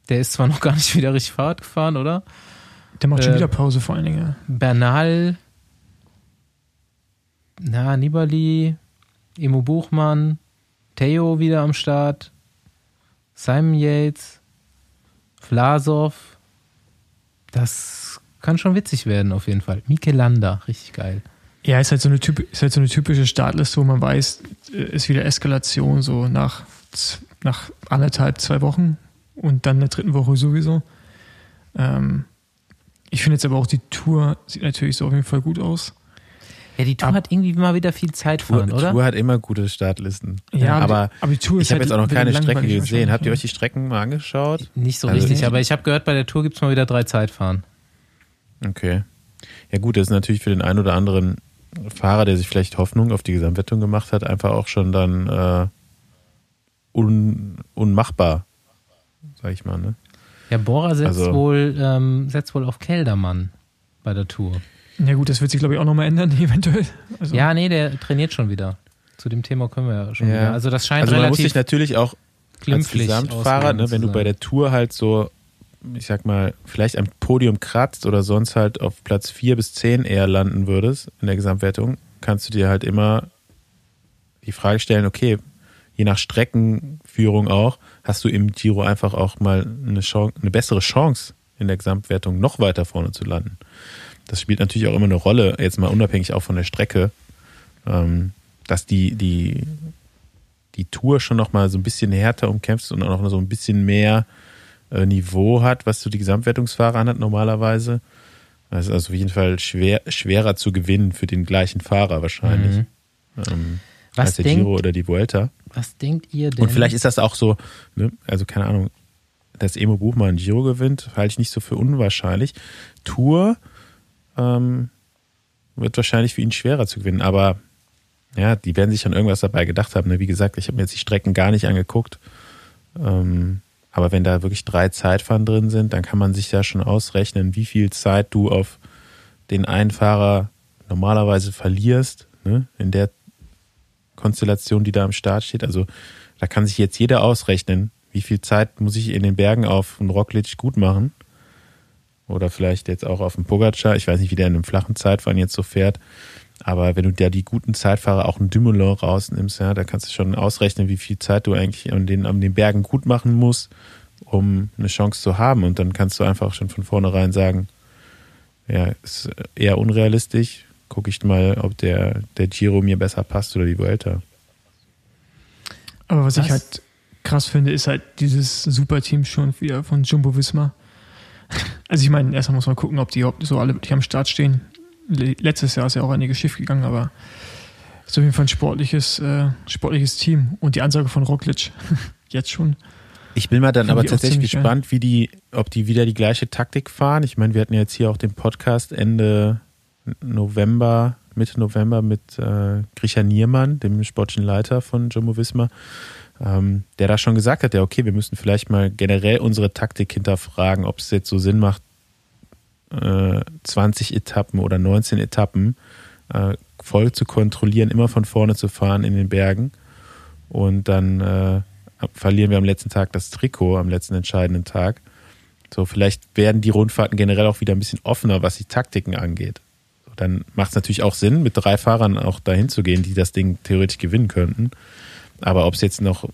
der ist zwar noch gar nicht <laughs> wieder richtig Fahrrad gefahren, oder? Der macht schon Äh, wieder Pause vor allen Dingen. Bernal, na, Nibali, Emo Buchmann, Theo wieder am Start, Simon Yates, Vlasov. Das kann schon witzig werden, auf jeden Fall. Mikel Landa, richtig geil. Ja, ist halt so eine, typ, ist halt so eine typische Startliste, wo man weiß, äh, ist wieder Eskalation so nach, nach anderthalb, zwei Wochen und dann in der dritten Woche sowieso. Ähm, ich finde jetzt aber auch die Tour sieht natürlich so auf jeden Fall gut aus. Ja, die Tour Ab- hat irgendwie mal wieder viel Zeit fahren, Tour, oder? Tour hat immer gute Startlisten. Ja, aber aber ich habe halt jetzt auch noch keine Strecke gesehen. Habt ihr euch die Strecken mal angeschaut? Nicht so Also- richtig, aber ich habe gehört, bei der Tour gibt es mal wieder drei Zeitfahren. Okay. Ja gut, das ist natürlich für den einen oder anderen Fahrer, der sich vielleicht Hoffnung auf die Gesamtwertung gemacht hat, einfach auch schon dann äh, un, unmachbar, sag ich mal. Ne? Ja, Bora setzt, Also- wohl, ähm, setzt wohl auf Keldermann bei der Tour. Ja gut, das wird sich glaube ich auch nochmal ändern, <laughs> eventuell. Also, Ja, nee, der trainiert schon wieder. Zu dem Thema können wir ja schon Ja. wieder. Also das scheint Also man muss sich natürlich auch als Gesamtfahrer, ne, wenn du bei der Tour halt so, ich sag mal, vielleicht am Podium kratzt oder sonst halt auf Platz 4 bis 10 eher landen würdest in der Gesamtwertung, kannst du dir halt immer die Frage stellen, okay, je nach Streckenführung auch, hast du im Giro einfach auch mal eine, Chance, eine bessere Chance in der Gesamtwertung noch weiter vorne zu landen. Das spielt natürlich auch immer eine Rolle, jetzt mal unabhängig auch von der Strecke, ähm, dass die, die, die Tour schon noch mal so ein bisschen härter umkämpft und auch noch so ein bisschen mehr äh, Niveau hat, was so die Gesamtwertungsfahrer anhat normalerweise. Das ist also auf jeden Fall schwer, schwerer zu gewinnen für den gleichen Fahrer wahrscheinlich. Mhm. Ähm, Was als der denkt- Giro oder die Vuelta. Was denkt ihr denn? Und vielleicht ist das auch so, ne, also keine Ahnung, dass Emo Buchmann Giro gewinnt, halte ich nicht so für unwahrscheinlich. Tour ähm, wird wahrscheinlich für ihn schwerer zu gewinnen, aber ja, die werden sich an irgendwas dabei gedacht haben. Ne? Wie gesagt, ich habe mir jetzt die Strecken gar nicht angeguckt. Ähm, aber wenn da wirklich drei Zeitfahren drin sind, dann kann man sich ja schon ausrechnen, wie viel Zeit du auf den einen Fahrer normalerweise verlierst, ne? in der Konstellation, die da am Start steht. Also da kann sich jetzt jeder ausrechnen, wie viel Zeit muss ich in den Bergen auf einen Roglic gut machen. Oder vielleicht jetzt auch auf einen Pogacar. Ich weiß nicht, wie der in einem flachen Zeitfahren jetzt so fährt. Aber wenn du da die guten Zeitfahrer auch einen Dumoulin rausnimmst, ja, da kannst du schon ausrechnen, wie viel Zeit du eigentlich an den, an den Bergen gut machen musst, um eine Chance zu haben. Und dann kannst du einfach schon von vornherein sagen, ja, ist eher unrealistisch. Gucke ich mal, ob der, der Giro mir besser passt oder die Vuelta. Aber was, Was? ich halt krass finde, ist halt dieses Superteam schon wieder von Jumbo Visma. Also ich meine, erstmal muss man gucken, ob die überhaupt so alle wirklich am Start stehen. Le- Letztes Jahr ist ja auch einiges schief gegangen, aber ist auf jeden Fall ein sportliches, äh, sportliches Team. Und die Ansage von Roglic, <laughs> jetzt schon. Ich bin mal dann aber tatsächlich geil. gespannt, wie die, ob die wieder die gleiche Taktik fahren. Ich meine, wir hatten jetzt hier auch den Podcast Ende November, Mitte November mit äh, Grisha Niermann, dem sportlichen Leiter von Jumbo Visma, ähm, der da schon gesagt hat, ja, okay, wir müssen vielleicht mal generell unsere Taktik hinterfragen, ob es jetzt so Sinn macht, äh, 20 Etappen oder 19 Etappen äh, voll zu kontrollieren, immer von vorne zu fahren in den Bergen und dann äh, verlieren wir am letzten Tag das Trikot, am letzten entscheidenden Tag. So, vielleicht werden die Rundfahrten generell auch wieder ein bisschen offener, was die Taktiken angeht. Dann macht es natürlich auch Sinn, mit drei Fahrern auch dahin zu gehen, die das Ding theoretisch gewinnen könnten. Aber ob es jetzt noch,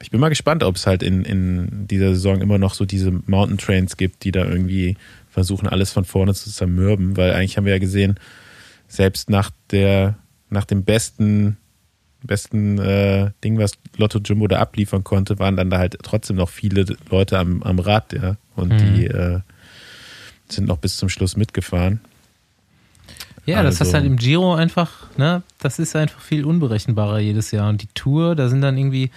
ich bin mal gespannt, ob es halt in, in dieser Saison immer noch so diese Mountain Trains gibt, die da irgendwie versuchen, alles von vorne zu zermürben, weil eigentlich haben wir ja gesehen, selbst nach der nach dem besten, besten äh, Ding, was Lotto Jumbo da abliefern konnte, waren dann da halt trotzdem noch viele Leute am, am Rad, ja. Und Mhm. die äh, sind noch bis zum Schluss mitgefahren. Ja, das Also- hast halt im Giro einfach, ne, das ist einfach viel unberechenbarer jedes Jahr. Und die Tour, da sind dann irgendwie,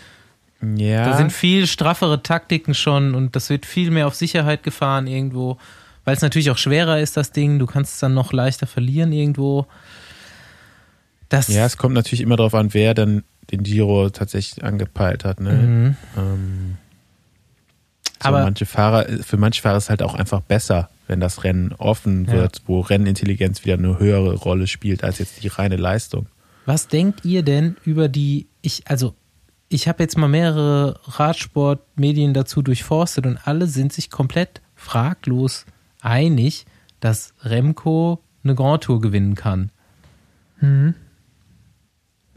Ja. da sind viel straffere Taktiken schon und das wird viel mehr auf Sicherheit gefahren irgendwo, weil es natürlich auch schwerer ist, das Ding. Du kannst es dann noch leichter verlieren irgendwo. Das, ja, es kommt natürlich immer darauf an, wer dann den Giro tatsächlich angepeilt hat. Ne? Mhm. Ähm, so Aber- manche Fahrer, für manche Fahrer ist es halt auch einfach besser, wenn das Rennen offen Ja. wird, wo Rennintelligenz wieder eine höhere Rolle spielt als jetzt die reine Leistung. Was denkt ihr denn über die, ich, also, ich habe jetzt mal mehrere Radsportmedien dazu durchforstet und alle sind sich komplett fraglos einig, dass Remco eine Grand Tour gewinnen kann. Mhm.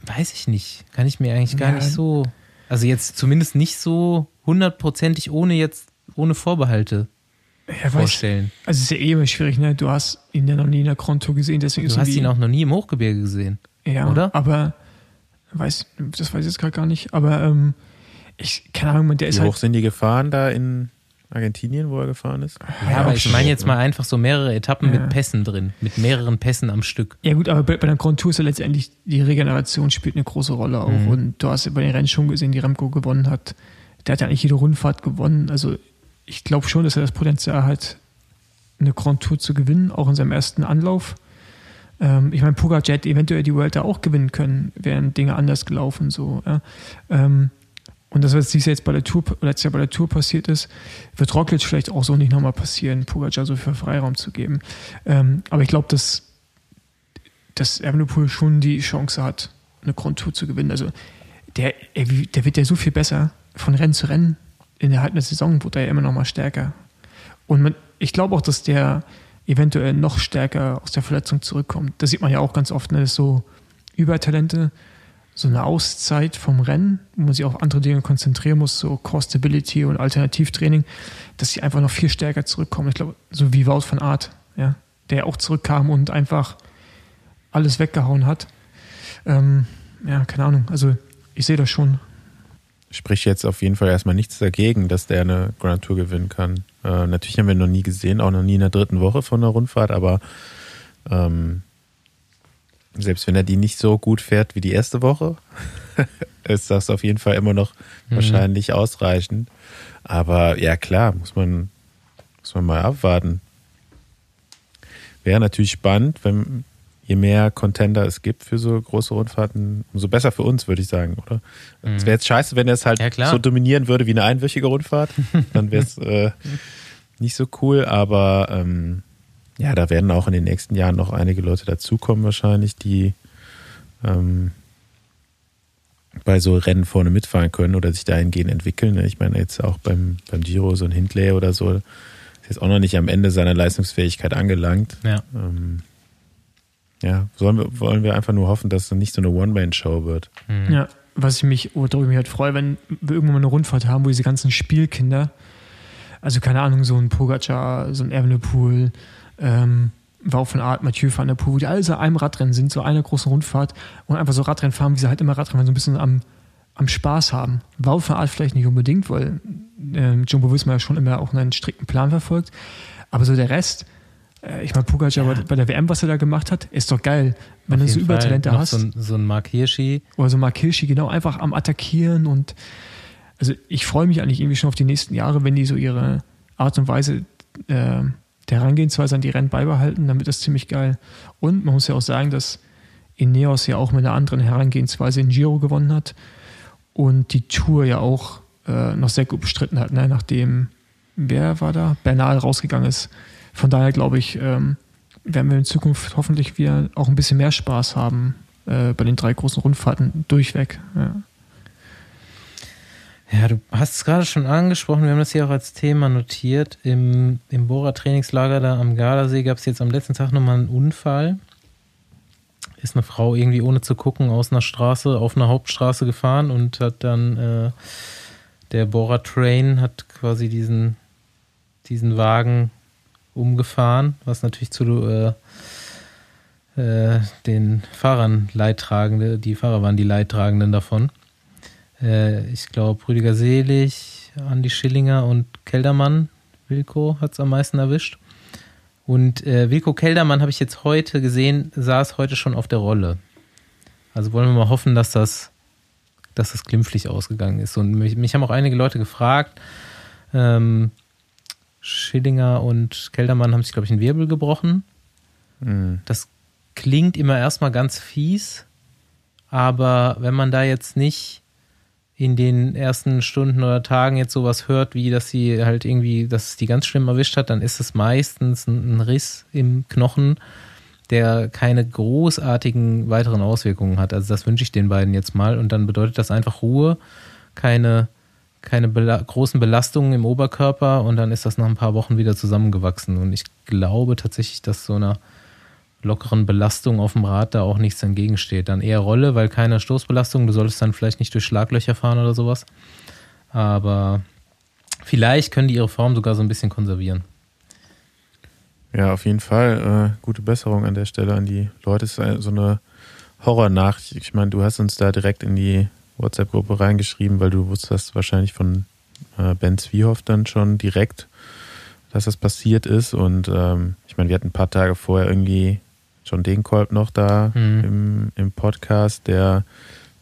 Weiß ich nicht. Kann ich mir eigentlich gar Ja. nicht so, also jetzt zumindest nicht so hundertprozentig ohne jetzt, ohne Vorbehalte Ja, weiß, vorstellen. also es ist ja eh immer schwierig, ne? Du hast ihn ja noch nie in der Grand Tour gesehen, deswegen ist Du hast ihn auch noch nie im Hochgebirge gesehen. Ja, oder? aber weiß, das weiß ich jetzt gerade gar nicht, aber ähm, ich, keine Ahnung, man, der ist Wie halt. hoch sind die gefahren da in Argentinien, wo er gefahren ist? Ja, aber auch ich meine jetzt mal einfach so mehrere Etappen Ja. mit Pässen drin, mit mehreren Pässen am Stück. Ja gut, aber bei, bei der Grand Tour ist ja letztendlich die Regeneration spielt eine große Rolle auch. Mhm. Und du hast ja bei den Rennen schon gesehen, die Remco gewonnen hat. Der hat ja eigentlich jede Rundfahrt gewonnen. Also ich glaube schon, dass er das Potenzial hat, eine Grand Tour zu gewinnen, auch in seinem ersten Anlauf. Ähm, ich meine, Pogacar hätte eventuell die Vuelta auch gewinnen können, wären Dinge anders gelaufen. So, ja. ähm, und das, was dieses Jahr jetzt bei der Tour, letztes Jahr bei der Tour passiert ist, wird Roglic vielleicht auch so nicht nochmal passieren, Pogacar so viel Freiraum zu geben. Ähm, aber ich glaube, dass dass Evenepoel schon die Chance hat, eine Grand Tour zu gewinnen. Also der, er- der wird ja so viel besser von Rennen zu Rennen. Der Saison wird er ja immer noch mal stärker. Und man, ich glaube auch, dass der eventuell noch stärker aus der Verletzung zurückkommt. Das sieht man ja auch ganz oft, ne, dass so Übertalente, so eine Auszeit vom Rennen, wo man sich auf andere Dinge konzentrieren muss, so Core Stability und Alternativtraining, dass sie einfach noch viel stärker zurückkommen. Ich glaube, so wie Wout van Art, ja, der auch zurückkam und einfach alles weggehauen hat. Ähm, ja, keine Ahnung. Also ich sehe das schon. Spricht jetzt auf jeden Fall erstmal nichts dagegen, dass der eine Grand Tour gewinnen kann. Äh, natürlich haben wir ihn noch nie gesehen, auch noch nie in der dritten Woche von der Rundfahrt, aber ähm, selbst wenn er die nicht so gut fährt wie die erste Woche, <laughs> ist das auf jeden Fall immer noch wahrscheinlich ausreichend. Aber ja, klar, muss man, muss man mal abwarten. Wäre natürlich spannend, wenn je mehr Contender es gibt für so große Rundfahrten, umso besser für uns, würde ich sagen, oder? Es wäre jetzt scheiße, wenn er es halt Ja, so dominieren würde wie eine einwöchige Rundfahrt. <laughs> Dann wäre es äh, nicht so cool, aber ähm, ja, da werden auch in den nächsten Jahren noch einige Leute dazukommen, wahrscheinlich, die ähm, bei so Rennen vorne mitfahren können oder sich dahingehend entwickeln. ne? Ich meine, jetzt auch beim, beim Giro, so ein Hindley oder so, ist jetzt auch noch nicht am Ende seiner Leistungsfähigkeit angelangt. Ja. Ähm, ja, sollen wir, wollen wir einfach nur hoffen, dass es nicht so eine One-Man-Show wird. Mhm. Ja, was ich mich, worüber ich mich halt freue, wenn wir irgendwann mal eine Rundfahrt haben, wo diese ganzen Spielkinder, also keine Ahnung, so ein Pogacar, so ein Evenepoel, ähm, Wout von Art, Mathieu van der Poel, wo die alle so einem Radrennen sind, so einer großen Rundfahrt und einfach so Radrennen fahren, wie sie halt immer Radrennen fahren, so ein bisschen am, am Spaß haben. Wout von Art vielleicht nicht unbedingt, weil ähm, Jumbo Visma ja schon immer auch einen strikten Plan verfolgt, aber so der Rest, ich meine, Pogacar bei, bei der WM, was er da gemacht hat, ist doch geil. Wenn Auf du so Übertalente hast. So ein, so ein Mark Hirschi. Oder so Mark Hirschi, genau, einfach am Attackieren und also ich freue mich eigentlich irgendwie schon auf die nächsten Jahre, wenn die so ihre Art und Weise äh, der Herangehensweise an die Rennen beibehalten, dann wird das ziemlich geil. Und man muss ja auch sagen, dass Ineos ja auch mit einer anderen Herangehensweise in Giro gewonnen hat und die Tour ja auch äh, noch sehr gut bestritten hat, ne? nachdem, wer war da? Bernal rausgegangen ist. Von daher glaube ich, ähm, werden wir in Zukunft hoffentlich wieder auch ein bisschen mehr Spaß haben äh, bei den drei großen Rundfahrten durchweg. Ja. Ja, du hast es gerade schon angesprochen, wir haben das hier auch als Thema notiert. Im, im Bora-Trainingslager da am Gardasee gab es jetzt am letzten Tag nochmal einen Unfall. Ist eine Frau irgendwie ohne zu gucken aus einer Straße auf einer Hauptstraße gefahren und hat dann äh, der Bora Train hat quasi diesen, diesen Wagen umgefahren, was natürlich zu äh, äh, den Fahrern Leidtragende, die Fahrer waren die Leidtragenden davon. Äh, ich glaube, Rüdiger Selig, Andi Schillinger und Keldermann, Wilko hat es am meisten erwischt. Und äh, Wilko Keldermann habe ich jetzt heute gesehen, saß heute schon auf der Rolle. Also wollen wir mal hoffen, dass das, dass das glimpflich ausgegangen ist. Und mich, mich haben auch einige Leute gefragt. Ähm, Schillinger und Keldermann haben sich, glaube ich, einen Wirbel gebrochen. Mhm. Das klingt immer erstmal ganz fies, aber wenn man da jetzt nicht in den ersten Stunden oder Tagen jetzt sowas hört, wie dass sie halt irgendwie, dass es die ganz schlimm erwischt hat, dann ist es meistens ein, ein Riss im Knochen, der keine großartigen weiteren Auswirkungen hat. Also das wünsche ich den beiden jetzt mal und dann bedeutet das einfach Ruhe, keine, keine bela großen Belastungen im Oberkörper und dann ist das nach ein paar Wochen wieder zusammengewachsen und ich glaube tatsächlich, dass so einer lockeren Belastung auf dem Rad da auch nichts entgegensteht. Dann eher Rolle, weil keine Stoßbelastung. Du solltest dann vielleicht nicht durch Schlaglöcher fahren oder sowas. Aber vielleicht können die ihre Form sogar so ein bisschen konservieren. Ja, auf jeden Fall. Äh, gute Besserung an der Stelle an die Leute. Es ist so eine Horrornachricht. Ich meine, du hast uns da direkt in die WhatsApp-Gruppe reingeschrieben, weil du wusstest wahrscheinlich von äh, Ben Zwiehoff dann schon direkt, dass das passiert ist. Und ähm, ich meine, wir hatten ein paar Tage vorher irgendwie John Degenkolb noch da Mhm. im, im Podcast, der,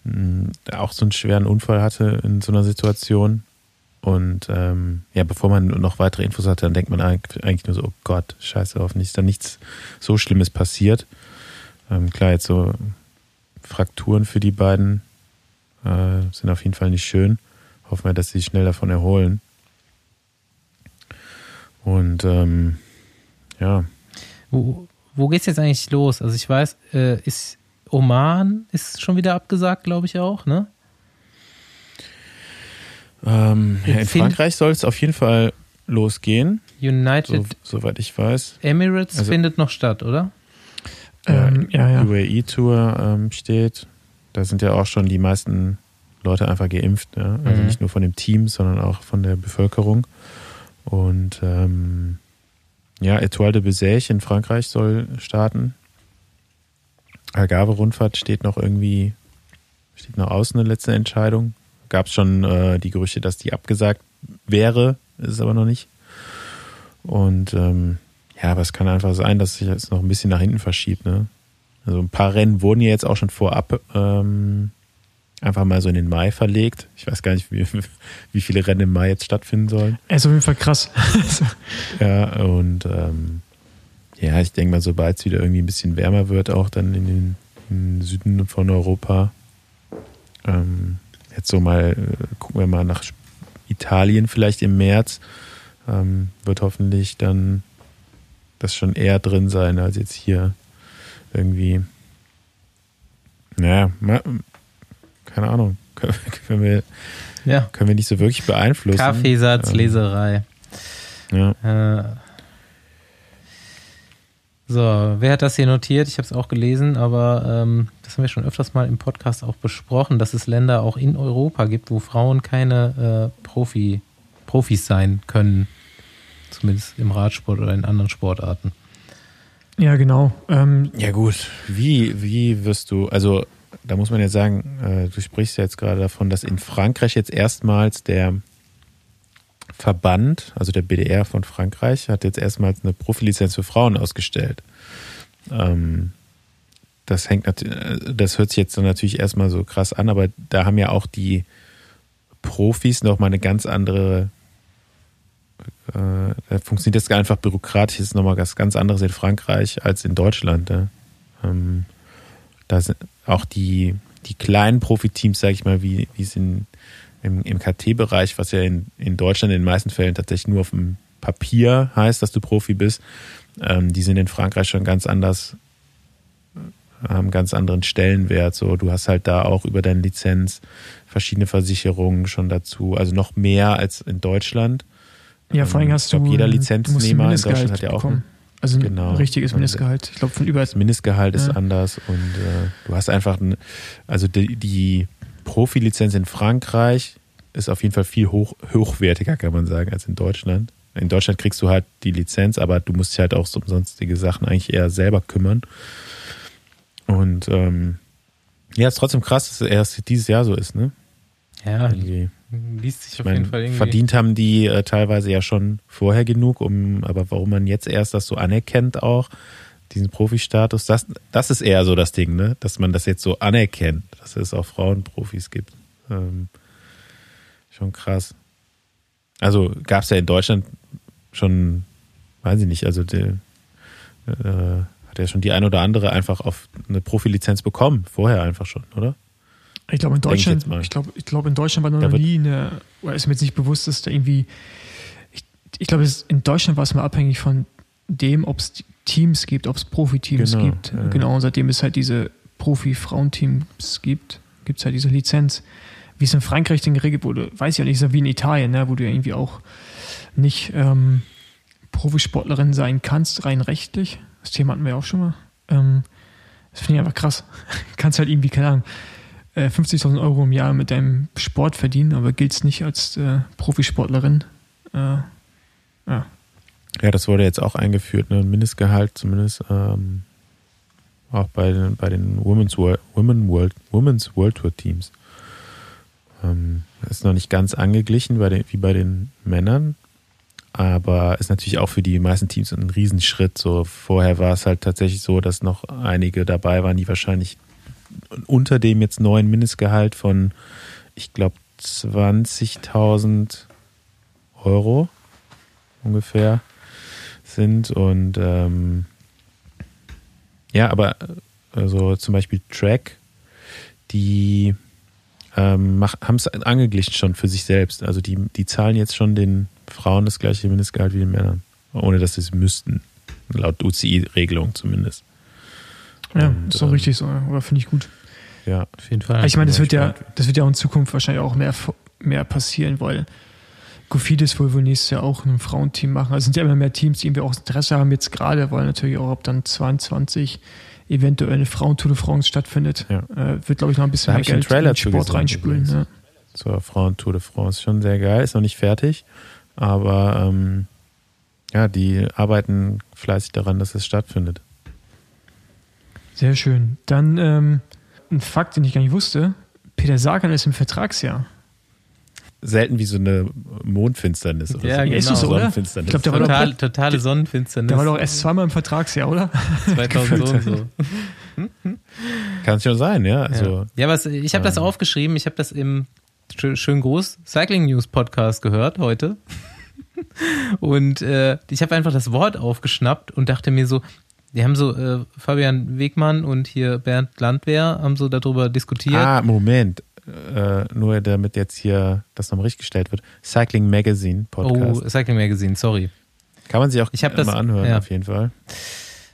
mh, der auch so einen schweren Unfall hatte in so einer Situation. Und ähm, ja, bevor man noch weitere Infos hat, dann denkt man eigentlich eigentlich nur so, oh Gott, scheiße, hoffentlich ist da nichts so Schlimmes passiert. Ähm, klar, jetzt so Frakturen für die beiden äh, sind auf jeden Fall nicht schön. Hoffen wir, dass sie sich schnell davon erholen. Und ähm, ja, Wo, wo geht's jetzt eigentlich los? Also ich weiß, äh, ist Oman ist schon wieder abgesagt, glaube ich auch, ne? ähm, ja, in Frankreich soll es auf jeden Fall losgehen, so, United soweit ich weiß. Emirates also- findet noch statt, oder? Ähm, ja, ja. UAE-Tour ähm, steht. Da sind ja auch schon die meisten Leute einfach geimpft. Ja? Also Mhm. nicht nur von dem Team, sondern auch von der Bevölkerung. Und ähm, ja, Etoile de Bessèges in Frankreich soll starten. Algarve-Rundfahrt steht noch irgendwie, steht noch aus, eine letzte Entscheidung. Gab es schon äh, die Gerüchte, dass die abgesagt wäre, ist es aber noch nicht. Und ähm, ja, aber es kann einfach sein, dass sich jetzt noch ein bisschen nach hinten verschiebt. Ne? Also ein paar Rennen wurden ja jetzt auch schon vorab ähm, einfach mal so in den Mai verlegt. Ich weiß gar nicht, wie, <laughs> wie viele Rennen im Mai jetzt stattfinden sollen. Er ist auf jeden Fall krass. <laughs> Ja, und ähm, ja, ich denke mal, sobald es wieder irgendwie ein bisschen wärmer wird, auch dann in den, im Süden von Europa, ähm, jetzt so mal, äh, gucken wir mal nach Italien vielleicht im März, ähm, wird hoffentlich dann das schon eher drin sein, als jetzt hier irgendwie, naja, keine Ahnung, können, <laughs> können, wir, Ja. können wir nicht so wirklich beeinflussen. Kaffeesatz, Ähm, Leserei. Ja. Äh, so, wer hat das hier notiert? Ich habe es auch gelesen, aber ähm, das haben wir schon öfters mal im Podcast auch besprochen, dass es Länder auch in Europa gibt, wo Frauen keine äh, Profi, Profis sein können. Zumindest im Radsport oder in anderen Sportarten. Ja, genau. Ähm, Ja gut, wie, wie wirst du, also da muss man ja sagen, äh, du sprichst ja jetzt gerade davon, dass in Frankreich jetzt erstmals der Verband, also der BDR von Frankreich, hat jetzt erstmals eine Profilizenz für Frauen ausgestellt. Ähm, das hängt äh, das hört sich jetzt dann natürlich erstmal so krass an, aber da haben ja auch die Profis noch mal eine ganz andere äh, funktioniert das einfach bürokratisch, ist nochmal was ganz anderes in Frankreich als in Deutschland. Ne? Ähm, da sind auch die, die kleinen Profiteams, sage ich mal, wie, es in, im, im KT-Bereich, was ja in, in Deutschland in den meisten Fällen tatsächlich nur auf dem Papier heißt, dass du Profi bist, ähm, die sind in Frankreich schon ganz anders, haben ganz anderen Stellenwert. So, du hast halt da auch über deine Lizenz verschiedene Versicherungen schon dazu, also noch mehr als in Deutschland. Ja, vor allem Ähm, hast ich glaub, du. jeder ein- Lizenznehmer ein in Mindestgehalt Deutschland hat ja auch bekommen. Also ein Genau. richtiges Und- Mindestgehalt. Ich glaube, von über. Das Mindestgehalt ist Ja. anders und äh, du hast einfach, ein, also die, die Profilizenz in Frankreich ist auf jeden Fall viel hoch, hochwertiger, kann man sagen, als in Deutschland. In Deutschland kriegst du halt die Lizenz, aber du musst dich halt auch so um sonstige Sachen eigentlich eher selber kümmern. Und ähm, ja, ist trotzdem krass, dass es erst dieses Jahr so ist, ne? Ja, Irgendwie. Liest sich Ich auf jeden meine, Fall irgendwie. verdient haben die äh, teilweise ja schon vorher genug, um, aber warum man jetzt erst das so anerkennt auch, diesen Profi-Status, das, das ist eher so das Ding, ne? Dass man das jetzt so anerkennt, dass es auch Frauenprofis gibt. Ähm, schon krass. Also gab es ja in Deutschland schon, weiß ich nicht, also der, äh, hat ja schon die ein oder andere einfach auf eine Profilizenz bekommen, vorher einfach schon, oder? Ich glaube, in ich Deutschland, mal. ich glaube, ich glaube, in Deutschland war noch wird- nie eine, oder ist mir jetzt nicht bewusst, dass da irgendwie, ich, ich glaube, in Deutschland war es mal abhängig von dem, ob es Teams gibt, ob es Profiteams Genau, gibt. ja. Genau, und seitdem es halt diese Profi-Frauenteams gibt, gibt es halt diese Lizenz. Wie es in Frankreich denn geregelt wurde, weiß ich ja nicht, ist ja wie in Italien, ne, wo du ja irgendwie auch nicht ähm, Profisportlerin sein kannst, rein rechtlich. Das Thema hatten wir ja auch schon mal. Ähm, das finde ich einfach krass. <laughs> kannst halt irgendwie, keine Ahnung, äh, 50.000 Euro im Jahr mit deinem Sport verdienen, aber gilt's nicht als äh, Profisportlerin. Äh, ja. Ja, das wurde jetzt auch eingeführt, ne? Mindestgehalt zumindest ähm, auch bei den, bei den Women's World, Women World, Women's World Tour Teams. Ähm, ist noch nicht ganz angeglichen bei den, wie bei den Männern, aber ist natürlich auch für die meisten Teams ein Riesenschritt. So vorher war es halt tatsächlich so, dass noch einige dabei waren, die wahrscheinlich unter dem jetzt neuen Mindestgehalt von, ich glaube, 20.000 Euro ungefähr sind und ähm, ja, aber also zum Beispiel Track, die ähm, haben es angeglichen schon für sich selbst. Also die, die zahlen jetzt schon den Frauen das gleiche Mindestgehalt wie den Männern, ohne dass sie es müssten. Laut UCI-Regelung zumindest. Ja, Und, ist doch ähm, richtig so, oder finde ich gut. Ja, Auf jeden Fall. ich meine, das wird ja, das wird ja auch in Zukunft wahrscheinlich auch mehr, mehr passieren, weil Kofidis wohl wohl nächstes Jahr auch ein Frauenteam machen. Also es sind ja immer mehr Teams, die irgendwie auch Interesse haben jetzt gerade, weil natürlich auch ab dann 22 eventuell eine Frauentour de France stattfindet. Ja. Äh, wird, glaube ich, noch ein bisschen Da mehr Geld Trailer in den Sport reinspülen. Ja. zur Frauen-Tour de France. Schon sehr geil, ist noch nicht fertig, aber ähm, ja, die arbeiten fleißig daran, dass es stattfindet. Sehr schön. Dann ähm, ein Fakt, den ich gar nicht wusste. Peter Sagan ist im Vertragsjahr. Selten wie so eine Mondfinsternis oder Ja, so. genau. Ist das so, oder? Sonnenfinsternis. Ich glaube, der war doch Total, totale Sonnenfinsternis. Der war doch erst zweimal im Vertragsjahr, oder? <laughs> 2000 so und so. <laughs> Kann schon sein, ja. Also, ja. ja, was, ich habe das ähm, aufgeschrieben, ich habe das im schön, schön groß Cycling News Podcast gehört heute. <laughs> Und äh, ich habe einfach das Wort aufgeschnappt und dachte mir so, die haben so, äh, Fabian Wegmann und hier Bernd Landwehr haben so darüber diskutiert. Ah, Moment. Äh, nur damit jetzt hier das nochmal richtig gestellt wird. Cycling Magazine Podcast. oh, Cycling Magazine, sorry. Kann man sich auch Ich hab das- mal anhören, ja. auf jeden Fall.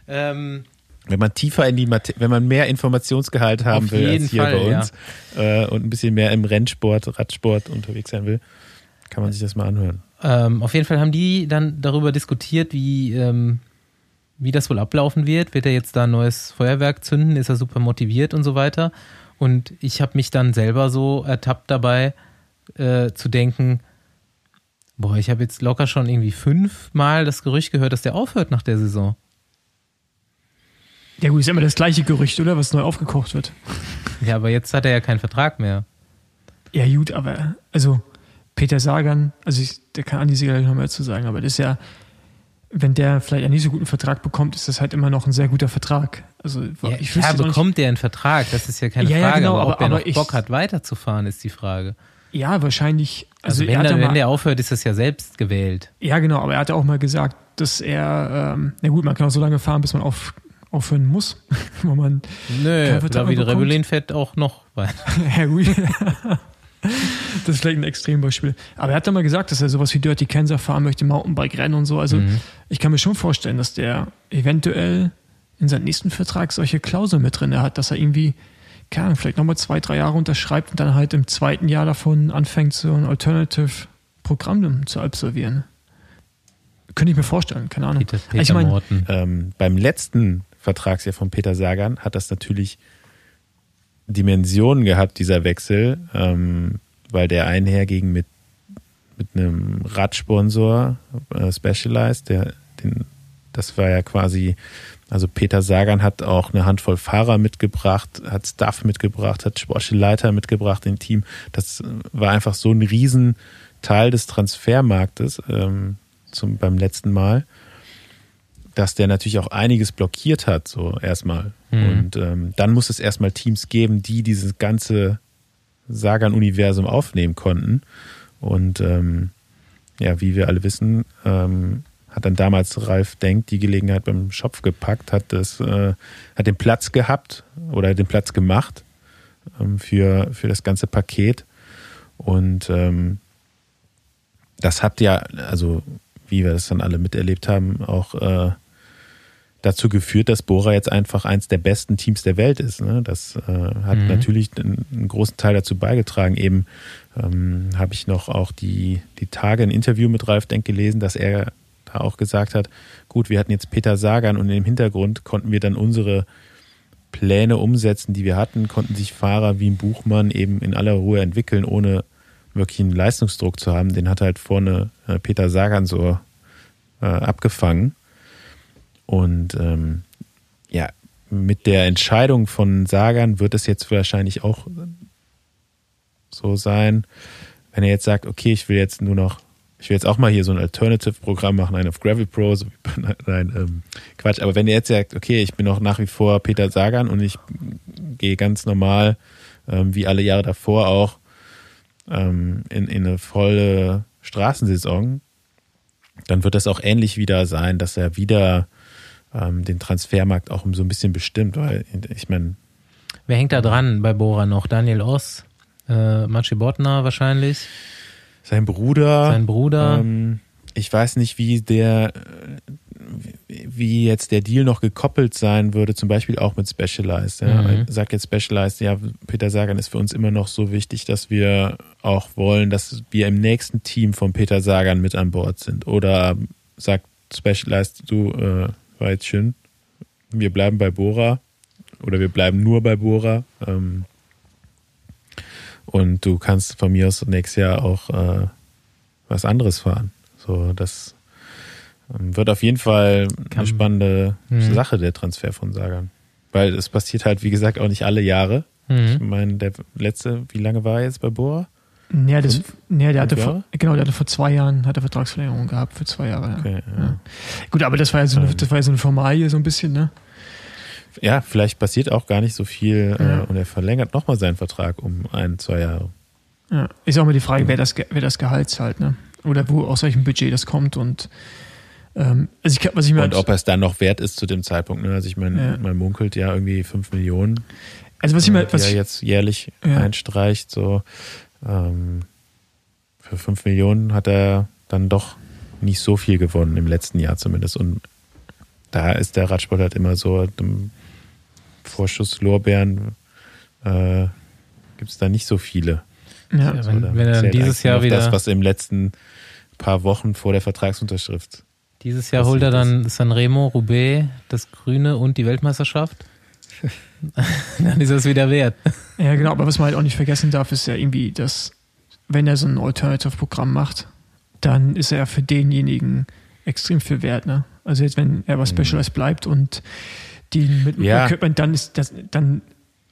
Ähm, Wenn man tiefer in die Mate wenn man mehr Informationsgehalt haben will als hier Fall, bei uns äh, und ein bisschen mehr im Rennsport, Radsport unterwegs sein will, kann man sich das mal anhören. Ähm, auf jeden Fall haben die dann darüber diskutiert, wie, ähm, wie das wohl ablaufen wird. Wird er jetzt da ein neues Feuerwerk zünden? Ist er super motiviert und so weiter? Und ich habe mich dann selber so ertappt dabei, äh, zu denken, boah, ich habe jetzt locker schon irgendwie fünfmal das Gerücht gehört, dass der aufhört nach der Saison. Ja gut, ist immer das gleiche Gerücht, oder? Was neu aufgekocht wird. Ja, aber jetzt hat er ja keinen Vertrag mehr. Ja gut, aber also Peter Sagan, also ich, der kann Andi sicherlich noch mehr dazu sagen, aber das ist ja, wenn der vielleicht einen nicht so guten Vertrag bekommt, ist das halt immer noch ein sehr guter Vertrag. Also Ja, ich ja bekommt der einen Vertrag? Das ist ja keine Ja, ja, Frage. genau, aber ob aber- er aber noch ich- Bock hat, weiterzufahren, ist die Frage. ja wahrscheinlich. Also, Also, wenn, der, ja wenn mal, der aufhört, ist das ja selbst gewählt. ja genau, aber er hat ja auch mal gesagt, dass er, ähm, na gut, man kann auch so lange fahren, bis man auf, aufhören muss, <laughs> wo man Nö, David? Rebellin fährt auch noch weiter. <laughs> Ja, gut. <laughs> <laughs> Das ist vielleicht ein Extrembeispiel. Aber er hat dann mal gesagt, dass er sowas wie Dirty Kansas fahren möchte, Mountainbike-Rennen und so. Also Mhm. ich kann mir schon vorstellen, dass der eventuell in seinem nächsten Vertrag solche Klauseln mit drin hat, dass er irgendwie, keine Ahnung, vielleicht nochmal zwei, drei Jahre unterschreibt und dann halt im zweiten Jahr davon anfängt, so ein Alternative-Programm zu absolvieren. Könnte ich mir vorstellen, keine Ahnung. Peter, Peter ich meine, Morten. Ähm, beim letzten Vertragsjahr von Peter Sagan hat das natürlich Dimensionen gehabt, dieser Wechsel, ähm, weil der einherging mit, mit einem Radsponsor, äh, Specialized, der, den, das war ja quasi Also Peter Sagan hat auch eine Handvoll Fahrer mitgebracht, hat Staff mitgebracht, hat sportliche Leiter mitgebracht im Team. Das war einfach so ein Riesenteil des Transfermarktes ähm, zum, beim letzten Mal, dass der natürlich auch einiges blockiert hat, so erstmal. Mhm. Und ähm, dann muss es erstmal Teams geben, die dieses ganze Sagan-Universum aufnehmen konnten. Und ähm, ja, wie wir alle wissen, ähm, hat dann damals Ralf Denk die Gelegenheit beim Schopf gepackt, hat das, äh, hat den Platz gehabt oder den Platz gemacht ähm, für, für das ganze Paket. Und ähm, das hat ja, also wie wir das dann alle miterlebt haben, auch äh, dazu geführt, dass Bora jetzt einfach eins der besten Teams der Welt ist. Ne? Das äh, hat Mhm. natürlich einen, einen großen Teil dazu beigetragen. Eben ähm, habe ich noch auch die, die Tage ein Interview mit Ralf Denk gelesen, dass er da auch gesagt hat, gut, wir hatten jetzt Peter Sagan und im Hintergrund konnten wir dann unsere Pläne umsetzen, die wir hatten, konnten sich Fahrer wie ein Buchmann eben in aller Ruhe entwickeln, ohne wirklich einen Leistungsdruck zu haben. Den hat halt vorne äh, Peter Sagan so äh, abgefangen. Und ähm, ja, mit der Entscheidung von Sagan wird es jetzt wahrscheinlich auch so sein, wenn er jetzt sagt, okay, ich will jetzt nur noch, ich will jetzt auch mal hier so ein Alternative-Programm machen, einen auf Gravel Pro, so wie, nein, ähm, Quatsch, aber wenn er jetzt sagt, okay, ich bin noch nach wie vor Peter Sagan und ich gehe ganz normal, ähm, wie alle Jahre davor auch, ähm, in, in eine volle Straßensaison, dann wird das auch ähnlich wieder sein, dass er wieder ähm, den Transfermarkt auch so ein bisschen bestimmt, weil ich meine, Wer hängt da dran bei Bora noch? Daniel Oss, äh, Maciej Bodnar wahrscheinlich, sein Bruder, sein Bruder. Ähm, ich weiß nicht, wie der, äh, wie jetzt der Deal noch gekoppelt sein würde, zum Beispiel auch mit Specialized. Ja. Mhm. Sagt jetzt Specialized, ja, Peter Sagan ist für uns immer noch so wichtig, dass wir auch wollen, dass wir im nächsten Team von Peter Sagan mit an Bord sind. Oder sagt Specialized, du, äh, schön, wir bleiben bei Bora oder wir bleiben nur bei Bora. Ähm, und du kannst von mir aus nächstes Jahr auch äh, was anderes fahren. So, das ähm, wird auf jeden Fall Kann- eine spannende Mhm. Sache, der Transfer von Sagan. Weil es passiert halt, wie gesagt, auch nicht alle Jahre. Ich Mhm. meine, der letzte, wie lange war er jetzt bei Bora? Nee, das, Fünf? nee, der hatte Fünf vor, genau, der hatte vor zwei Jahren hat er Vertragsverlängerung gehabt für zwei Jahre. Ja. Okay, ja. Ja. Gut, aber das war ja so eine, Ähm. das war ja so eine Formalie so ein bisschen, ne? ja, vielleicht passiert auch gar nicht so viel Ja. äh, und er verlängert nochmal seinen Vertrag um ein, zwei Jahre. Ja. Ist auch mal die Frage, wer das, wer das Gehalt zahlt, ne? Oder wo aus welchem Budget das kommt und ähm, also ich, was ich mir Und ob es dann noch wert ist zu dem Zeitpunkt. Ne? Also ich meine, Ja. man munkelt ja irgendwie 5 Millionen. also was ich mir, die was er ich, jetzt jährlich Ja. einstreicht. So ähm, für 5 Millionen hat er dann doch nicht so viel gewonnen im letzten Jahr zumindest. Und da ist der Radsport halt immer so dem Vorschuss Lorbeeren äh, gibt es da nicht so viele. ja, Ja, So, wenn, wenn er dieses Jahr wieder, das, was im letzten paar Wochen vor der Vertragsunterschrift. dieses Jahr holt er dann Sanremo, Roubaix, das Grüne und die Weltmeisterschaft, <laughs> dann ist es wieder wert. ja, genau, aber was man halt auch nicht vergessen darf, ist ja irgendwie, dass wenn er so ein Alternative-Programm macht, dann ist er für denjenigen extrem viel wert, ne? Also jetzt, wenn er bei Specialized bleibt und die mit Mhm. Ja. Equipment, dann ist das, dann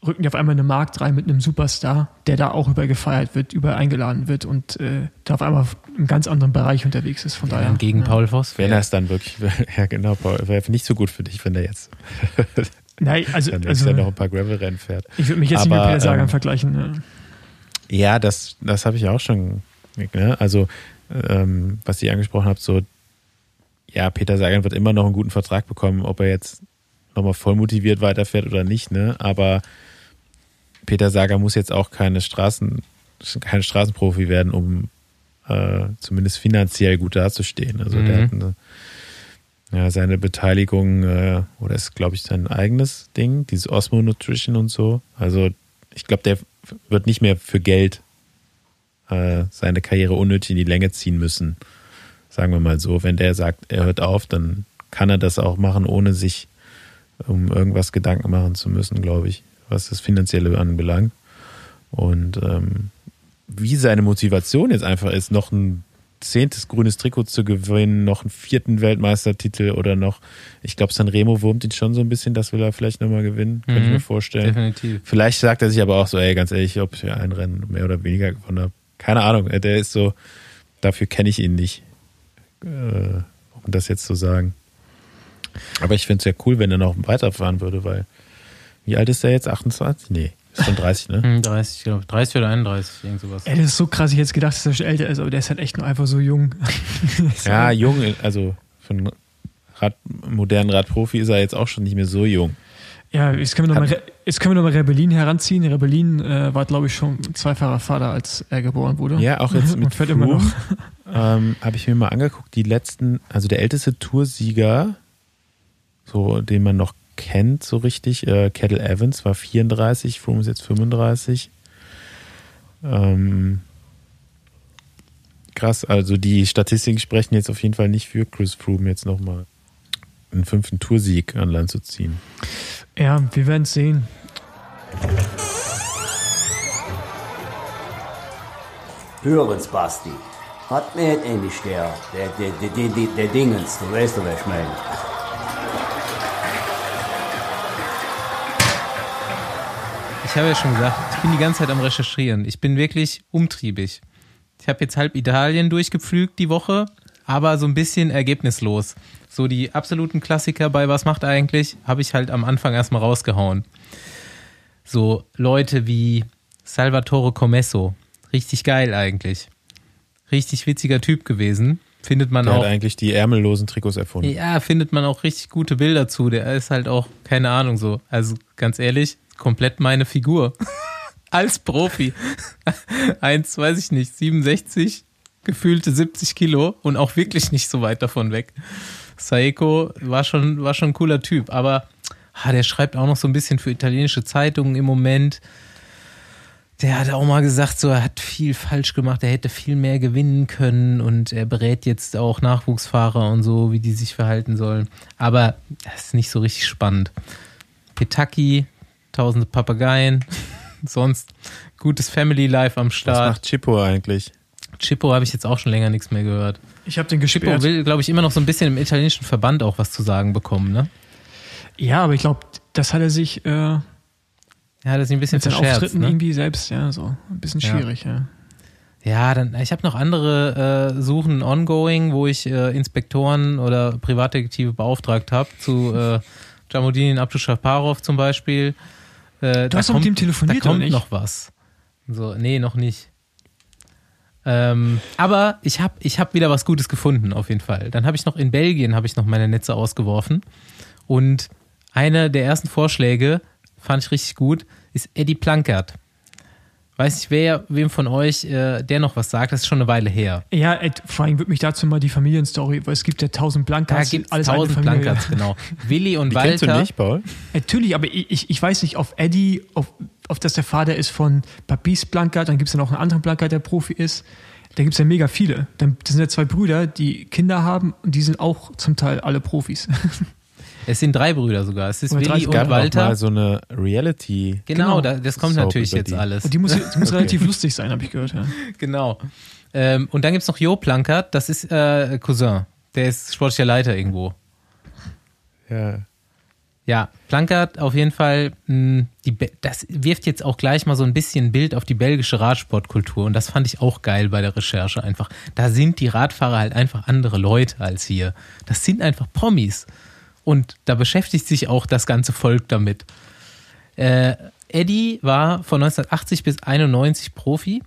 rücken die auf einmal in den Markt rein mit einem Superstar, der da auch über gefeiert wird, über eingeladen wird und äh, da auf einmal im ganz anderen Bereich unterwegs ist. Von daher. gegen ja. Paul Voss. Wenn er es dann wirklich, <laughs> ja genau, Paul, wäre nicht so gut für dich, wenn er jetzt <laughs> Nein, also, dann also noch ein paar Gravel-Rennen fährt. ich würde mich jetzt nicht mit Aber, Peter Sagan ähm, vergleichen. Ne? Ja, das, das habe ich auch schon. Ne? Also, ähm, was ihr angesprochen habt, so, ja, Peter Sagan wird immer noch einen guten Vertrag bekommen, ob er jetzt nochmal voll motiviert weiterfährt oder nicht, ne? Aber Peter Sagan muss jetzt auch keine Straßen, kein Straßenprofi werden, um äh, zumindest finanziell gut dazustehen. Also der Mhm. hat eine, ja, seine Beteiligung, äh, oder ist, glaube ich, sein eigenes Ding, dieses Osmo Nutrition und so. Also ich glaube, der wird nicht mehr für Geld äh, seine Karriere unnötig in die Länge ziehen müssen. Sagen wir mal so. Wenn der sagt, er hört auf, dann kann er das auch machen, ohne sich um irgendwas Gedanken machen zu müssen, glaube ich, was das Finanzielle anbelangt. Und ähm, wie seine Motivation jetzt einfach ist, noch ein zehntes grünes Trikot zu gewinnen, noch einen vierten Weltmeistertitel oder noch, ich glaube, Sanremo wurmt ihn schon so ein bisschen, das will er vielleicht nochmal gewinnen, könnte ich Mhm. mir vorstellen. Definitiv. Vielleicht sagt er sich aber auch so, ey, ganz ehrlich, ob ich ein Rennen mehr oder weniger gewonnen habe. Keine Ahnung, äh, der ist so, dafür kenne ich ihn nicht, äh, um das jetzt zu sagen. Aber ich finde es ja cool, wenn er noch weiterfahren würde, weil, wie alt ist er jetzt? 28? Nee, schon 30, ne? Hm, 30, glaube ich. 30 oder 31, irgend sowas. Ey, das ist so krass, ich hätte jetzt gedacht, dass er schon älter ist, aber der ist halt echt nur einfach so jung. <laughs> Ja, jung, also für einen Rad, modernen Radprofi ist er jetzt auch schon nicht mehr so jung. Ja, jetzt können wir nochmal jetzt können wir noch mal Rebellin heranziehen. Rebellin äh, war, glaube ich, schon zweifacher Vater, als er geboren wurde. Ja, auch jetzt <laughs> mit fährt immer noch. Froome, ähm, habe ich mir mal angeguckt, die letzten, also der älteste Toursieger, so den man noch kennt, so richtig, äh, Kettle Evans war 34, Froome ist jetzt 35. Ähm, krass, also die Statistiken sprechen jetzt auf jeden Fall nicht für Chris Froome jetzt nochmal einen fünften Toursieg an Land zu ziehen. Ja, wir werden es sehen. Hören's, Basti. Hat mir jetzt endlich der, der, der, der, der, Dingens, du weißt doch, wer ich meine. Ich habe ja schon gesagt, ich bin die ganze Zeit am Recherchieren. Ich bin wirklich umtriebig. Ich habe jetzt halb Italien durchgepflügt die Woche, aber so ein bisschen ergebnislos. So die absoluten Klassiker bei Was macht eigentlich, habe ich halt am Anfang erstmal rausgehauen. So Leute wie Salvatore Comesso. Richtig geil eigentlich. Richtig witziger Typ gewesen. Findet man Der auch. hat eigentlich die ärmellosen Trikots erfunden. Ja, findet man auch richtig gute Bilder zu. Der ist halt auch, keine Ahnung, so. Also ganz ehrlich, komplett meine Figur. <laughs> Als Profi. <laughs> Eins, weiß ich nicht, 67, gefühlte 70 Kilo und auch wirklich nicht so weit davon weg. Saeko war schon, war schon ein cooler Typ, aber ah, der schreibt auch noch so ein bisschen für italienische Zeitungen im Moment. Der hat auch mal gesagt, so er hat viel falsch gemacht, er hätte viel mehr gewinnen können und er berät jetzt auch Nachwuchsfahrer und so, wie die sich verhalten sollen. Aber das ist nicht so richtig spannend. Petaki, tausende Papageien, <laughs> sonst gutes Family Life am Was Start. macht Chippo eigentlich? Chippo habe ich jetzt auch schon länger nichts mehr gehört. Ich habe den Chippo gesperrt. will, glaube ich, immer noch so ein bisschen im italienischen Verband auch was zu sagen bekommen, ne? Ja, aber ich glaube, das hat er sich äh, Ja, hat er sich ein bisschen verscherzt, Auftritten ne? irgendwie selbst, ja, so ein bisschen Ja. schwierig, ja. Ja, dann ich habe noch andere äh, Suchen ongoing, wo ich äh, Inspektoren oder Privatdetektive beauftragt habe zu äh, Jamudin Abduschaparov zum Beispiel. Äh, Du hast doch mit ihm telefoniert, da kommt oder nicht? noch was. So, nee, noch nicht. Ähm, aber ich habe ich hab wieder was Gutes gefunden, auf jeden Fall. Dann habe ich noch in Belgien habe ich noch meine Netze ausgeworfen und einer der ersten Vorschläge fand ich richtig gut, ist Eddie Plankert. Weiß nicht, wer, wem von euch äh, der noch was sagt, das ist schon eine Weile her. Ja, Ed, vor allem würde mich dazu mal die Familienstory, weil es gibt ja tausend Da Blankas, gibt es tausend. Plankerts, genau. Willi und Die kennst du Walter. nicht, Paul? Natürlich, aber ich, ich, ich weiß nicht, auf Eddie, auf, auf das der Vater ist von Babis Blankert, dann gibt es ja noch einen anderen Blankert, der Profi ist. Da gibt es ja mega viele. Dann, das sind ja zwei Brüder, die Kinder haben und die sind auch zum Teil alle Profis. <laughs> Es sind drei Brüder sogar. Es ist Oder Willi und Walter. mal so eine Reality. genau, Genau. da, das kommt Soap natürlich jetzt alles. Und die muss, <laughs> die muss relativ lustig sein, habe ich gehört. Ja. <laughs> Genau. Ähm, und dann gibt es noch Jo Plankert, das ist äh, Cousin. Der ist sportlicher Leiter irgendwo. Ja. Ja, Plankert auf jeden Fall, mh, Be- das wirft jetzt auch gleich mal so ein bisschen ein Bild auf die belgische Radsportkultur und das fand ich auch geil bei der Recherche einfach. Da sind die Radfahrer halt einfach andere Leute als hier. Das sind einfach Promis und da beschäftigt sich auch das ganze Volk damit. Äh, Eddie war von 1980 bis 91 Profi,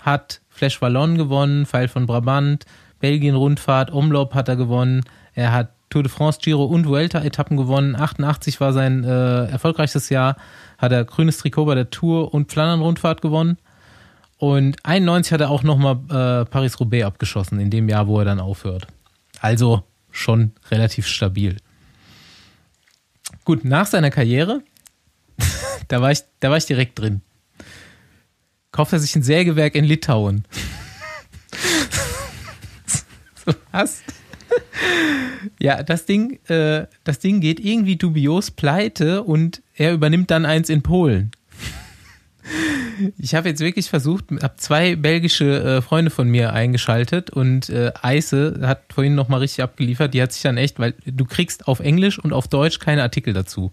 hat Flash Wallon gewonnen, Pfeil von Brabant, Belgien-Rundfahrt, Umlauf hat er gewonnen, er hat Tour de France, Giro und Vuelta-Etappen gewonnen. 88 war sein äh, erfolgreichstes Jahr, hat er grünes Trikot bei der Tour und Flandern-Rundfahrt gewonnen. Und 91 hat er auch nochmal äh, Paris-Roubaix abgeschossen, in dem Jahr, wo er dann aufhört. Also schon relativ stabil. Gut, nach seiner Karriere, <laughs> da war ich, da war ich direkt drin. Kauft er sich ein Sägewerk in Litauen. <laughs> so, was? ja, das Ding, äh, das Ding geht irgendwie dubios pleite und er übernimmt dann eins in Polen. Ich habe jetzt wirklich versucht, habe zwei belgische äh, Freunde von mir eingeschaltet und äh, Eise hat vorhin nochmal richtig abgeliefert. Die hat sich dann echt, weil du kriegst auf Englisch und auf Deutsch keine Artikel dazu.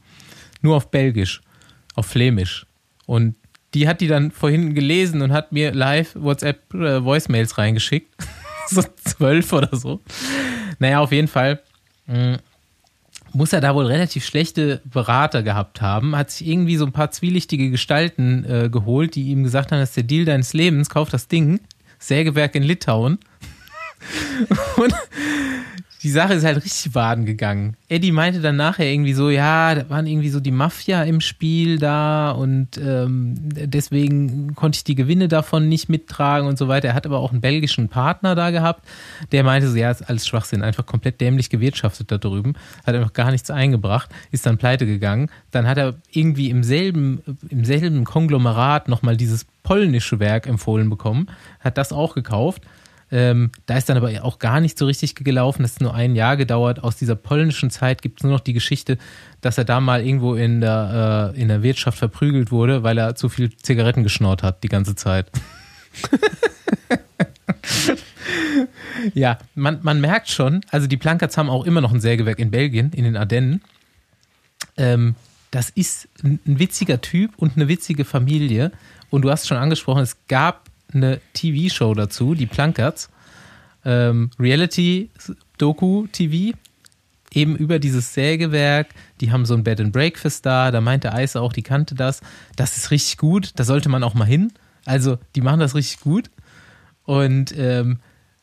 Nur auf Belgisch, auf Flämisch. Und die hat die dann vorhin gelesen und hat mir live WhatsApp äh, Voicemails reingeschickt. <laughs> so zwölf oder so. Naja, auf jeden Fall. Mh, muss er da wohl relativ schlechte Berater gehabt haben, hat sich irgendwie so ein paar zwielichtige Gestalten äh, geholt, die ihm gesagt haben, das ist der Deal deines Lebens, kauf das Ding, Sägewerk in Litauen. <laughs> Und die Sache ist halt richtig baden gegangen. Eddie meinte dann nachher irgendwie so, ja, da waren irgendwie so die Mafia im Spiel da und ähm, deswegen konnte ich die Gewinne davon nicht mittragen und so weiter. Er hat aber auch einen belgischen Partner da gehabt, der meinte so, ja, ist alles Schwachsinn, einfach komplett dämlich gewirtschaftet da drüben, hat einfach gar nichts eingebracht, ist dann pleite gegangen. Dann hat er irgendwie im selben, im selben Konglomerat nochmal dieses polnische Werk empfohlen bekommen, hat das auch gekauft. Ähm, da ist dann aber auch gar nicht so richtig gelaufen. Das ist nur ein Jahr gedauert. Aus dieser polnischen Zeit gibt es nur noch die Geschichte, dass er da mal irgendwo in der, äh, in der Wirtschaft verprügelt wurde, weil er zu viel Zigaretten geschnort hat die ganze Zeit. <laughs> ja, man, man merkt schon, also die Plankerts haben auch immer noch ein Sägewerk in Belgien, in den Ardennen. Ähm, das ist ein, ein witziger Typ und eine witzige Familie. Und du hast schon angesprochen, es gab eine TV-Show dazu, die Plankerts. Ähm, Reality-Doku-TV, eben über dieses Sägewerk. Die haben so ein Bed and Breakfast da. Da meinte Eis auch, die kannte das. Das ist richtig gut. Da sollte man auch mal hin. Also, die machen das richtig gut. Und ähm,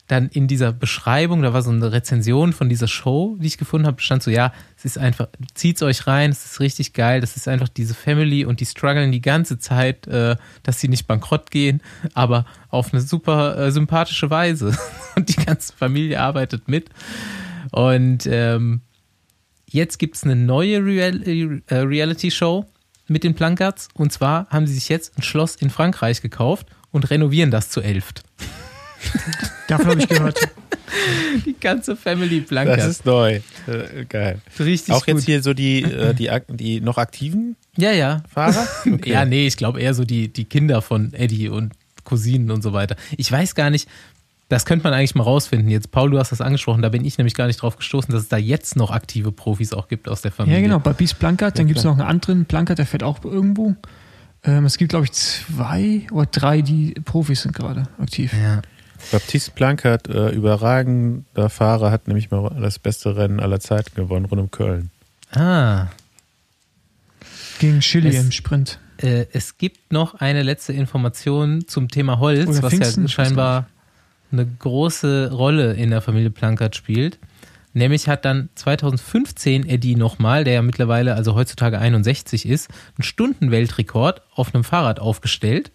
dann in dieser Beschreibung, da war so eine Rezension von dieser Show, die ich gefunden habe, stand so, ja, es ist einfach, zieht's euch rein, es ist richtig geil, das ist einfach diese Family und die strugglen die ganze Zeit, äh, dass sie nicht bankrott gehen, aber auf eine super äh, sympathische Weise. <laughs> Und die ganze Familie arbeitet mit. Und ähm, jetzt gibt's eine neue Real äh, Reality-Show mit den Plankarts. Und zwar haben sie sich jetzt ein Schloss in Frankreich gekauft und renovieren das zu elft. <laughs> Davon habe ich gehört. Die ganze Family Blankert. Das ist neu. Äh, Geil. richtig Auch gut. jetzt hier so die, äh, die, die noch aktiven Ja, ja. Fahrer? <laughs> Okay. Ja, nee, ich glaube eher so die, die Kinder von Eddie und Cousinen und so weiter. Ich weiß gar nicht, das könnte man eigentlich mal rausfinden. Jetzt, Paul, du hast das angesprochen, da bin ich nämlich gar nicht drauf gestoßen, dass es da jetzt noch aktive Profis auch gibt aus der Familie. Ja, genau, bei Bies Plankert, dann gibt es noch einen anderen Plankert, der fährt auch irgendwo. Ähm, es gibt, glaube ich, zwei oder drei, die Profis sind gerade aktiv. Ja. Baptiste Plankert, äh, überragender Fahrer, hat nämlich mal das beste Rennen aller Zeiten gewonnen, rund um Köln. Ah, Gegen Chili Es- im Sprint. äh, es gibt noch eine letzte Information zum Thema Holz, Oder was Pfingsten, ja scheinbar eine große Rolle in der Familie Plankert spielt. Nämlich hat dann 2015 Eddie nochmal, der ja mittlerweile, also heutzutage 61 ist, einen Stundenweltrekord auf einem Fahrrad aufgestellt.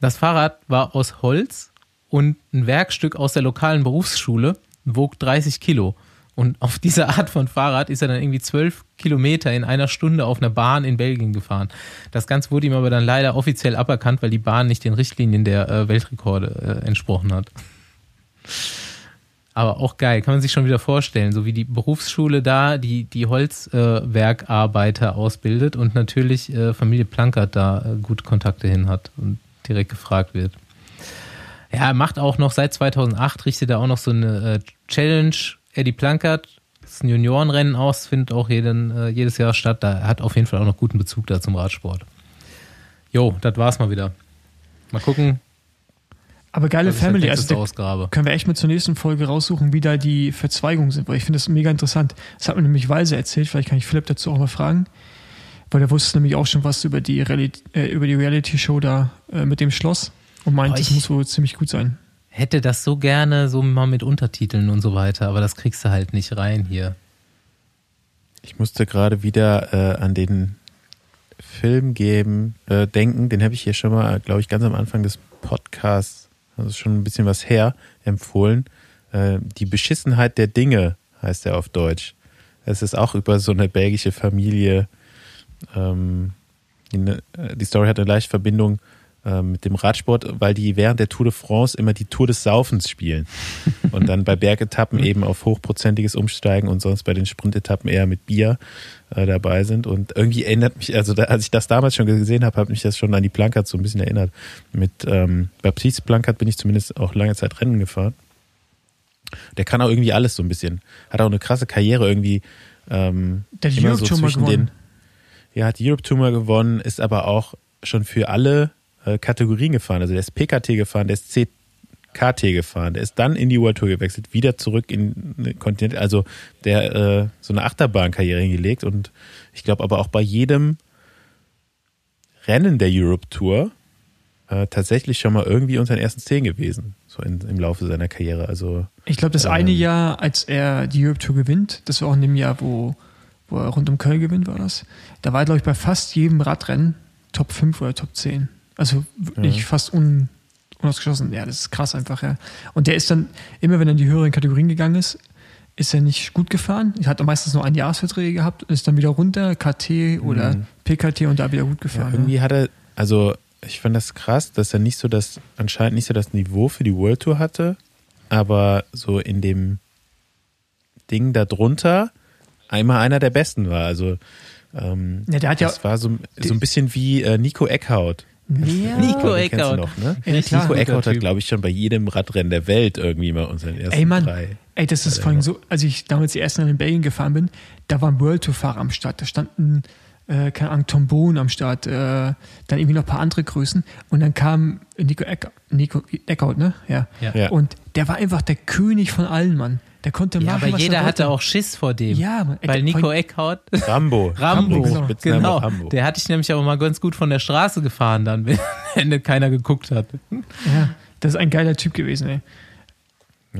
Das Fahrrad war aus Holz und ein Werkstück aus der lokalen Berufsschule, wog 30 Kilo. Und auf diese Art von Fahrrad ist er dann irgendwie 12 Kilometer in einer Stunde auf einer Bahn in Belgien gefahren. Das Ganze wurde ihm aber dann leider offiziell aberkannt, weil die Bahn nicht den Richtlinien der äh, Weltrekorde äh, entsprochen hat. Aber auch geil, kann man sich schon wieder vorstellen, so wie die Berufsschule da die, die Holzwerkarbeiter ausbildet und natürlich äh, Familie Plankert da äh, gut Kontakte hin hat und direkt gefragt wird. Ja, er macht auch noch seit 2008, richtet er auch noch so eine äh, Challenge, Eddie Plankert, das ist ein Juniorenrennen aus, findet auch jeden, äh, jedes Jahr statt. Da er hat auf jeden Fall auch noch guten Bezug da zum Radsport. Jo, das war's mal wieder. Mal gucken, Aber geile Family, also da ausgrabe. können wir echt mit zur nächsten Folge raussuchen, wie da die Verzweigungen sind, weil ich finde das mega interessant. Das hat mir nämlich Weise erzählt, vielleicht kann ich Philipp dazu auch mal fragen, weil der wusste nämlich auch schon was über die, Reali äh, über die Reality-Show da äh, mit dem Schloss und meint, Oh, das ich- muss wohl ziemlich gut sein. Hätte das so gerne so mal mit Untertiteln und so weiter, aber das kriegst du halt nicht rein hier. Ich musste gerade wieder äh, an den Film geben, äh, denken, den habe ich hier schon mal, glaube ich, ganz am Anfang des Podcasts, also schon ein bisschen was her, empfohlen. Äh, die Beschissenheit der Dinge heißt er auf Deutsch. Es ist auch über so eine belgische Familie. Ähm, die, ne- äh, die Story hat eine leichte Verbindung äh, mit dem Radsport, weil die während der Tour de France immer die Tour des Saufens spielen. <laughs> Und dann bei Bergetappen eben auf hochprozentiges Umsteigen und sonst bei den Sprintetappen eher mit Bier äh, dabei sind. Und irgendwie erinnert mich, also da, als ich das damals schon gesehen habe, hat mich das schon an die Plankert so ein bisschen erinnert. Mit ähm, Baptiste Plankert bin ich zumindest auch lange Zeit Rennen gefahren. Der kann auch irgendwie alles so ein bisschen. Hat auch eine krasse Karriere irgendwie. Ähm, Der hat immer Europe so zwischen gewonnen. den. Ja, hat die Europe Tour mal gewonnen, ist aber auch schon für alle äh, Kategorien gefahren. Also der ist PKT gefahren, der ist CKT gefahren, der ist dann in die World Tour gewechselt, wieder zurück in den Kontinent. Also der äh, so eine Achterbahnkarriere hingelegt und ich glaube aber auch bei jedem Rennen der Europe Tour äh, tatsächlich schon mal irgendwie unter den ersten zehn gewesen, so in, im Laufe seiner Karriere. Also Ich glaube, das Ähm. eine Jahr, als er die Europe Tour gewinnt, das war auch in dem Jahr, wo, wo er rund um Köln gewinnt, war das. Da war er, glaube ich, bei fast jedem Radrennen Top 5 oder Top 10. Also wirklich fast un, unausgeschlossen. Ja, das ist krass einfach, ja. Und der ist dann, immer wenn er in die höheren Kategorien gegangen ist, ist er nicht gut gefahren. Er hat meistens nur ein Jahresverträge gehabt und ist dann wieder runter, KT oder PKT und da wieder gut Mhm. Ja, gefahren. Ja, irgendwie hat er, also ich fand das krass, dass er nicht so das, anscheinend nicht so das Niveau für die World Tour hatte, aber so in dem Ding darunter einmal einer der Besten war. Also ähm, Ja, der hat ja- das war so, so ein bisschen wie äh, Nico Eckhout. Ja. Nico Eckhout. noch, ne? Ja, klar. Nico Eckhout hat, glaube ich, schon bei jedem Radrennen der Welt irgendwie mal unter den ersten Ey Mann, drei. ey, das ist vor allem so, als ich damals die ersten Rennen in Belgien gefahren bin, da waren World Tour Fahrer am Start, da standen, äh, keine Ahnung, Tom Bohn am Start, äh, dann irgendwie noch ein paar andere Größen und dann kam Nico, Eck, Nico Eckhout, ne? Ja. Ja. Ja. Und der war einfach der König von allen, Mann. Der konnte Ja, machen, aber was jeder er hatte wollte. auch Schiss vor dem. Ja, Weil Nico allem- Eckhout, <laughs> Rambo. Rambo, genau. Genau, Rambo. der hatte ich nämlich auch mal ganz gut von der Straße gefahren dann, <laughs> wenn am Ende keiner geguckt hat. Ja, das ist ein geiler Typ gewesen, ey.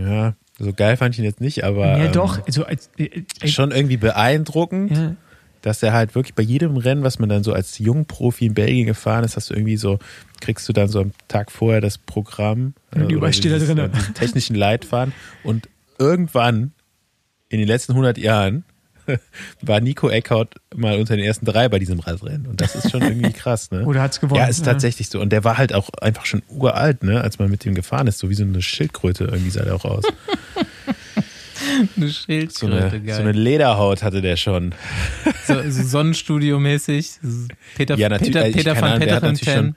Ja, so geil fand ich ihn jetzt nicht, aber ja, ähm, doch, also, als, äh, ey, schon irgendwie beeindruckend. ja. dass er halt wirklich bei jedem Rennen, was man dann so als Jungprofi in Belgien gefahren ist, hast du irgendwie so, kriegst du dann so am Tag vorher das Programm. Und äh, überall steht da äh, diesen technischen Leitfaden und irgendwann in den letzten 100 Jahren <laughs> war Nico Eckhout mal unter den ersten drei bei diesem Radrennen und das ist schon irgendwie krass, ne? <laughs> Oder hat's gewonnen, Ja, ist ja. tatsächlich so und der war halt auch einfach schon uralt, ne, als man mit dem gefahren ist, so wie so eine Schildkröte irgendwie sah der auch aus. <laughs> Eine So Schildkröte, eine, geil. so eine Lederhaut hatte der schon. So, so Sonnenstudio-mäßig. Peter, Ja, natürlich. Peter, ich Peter keine van schon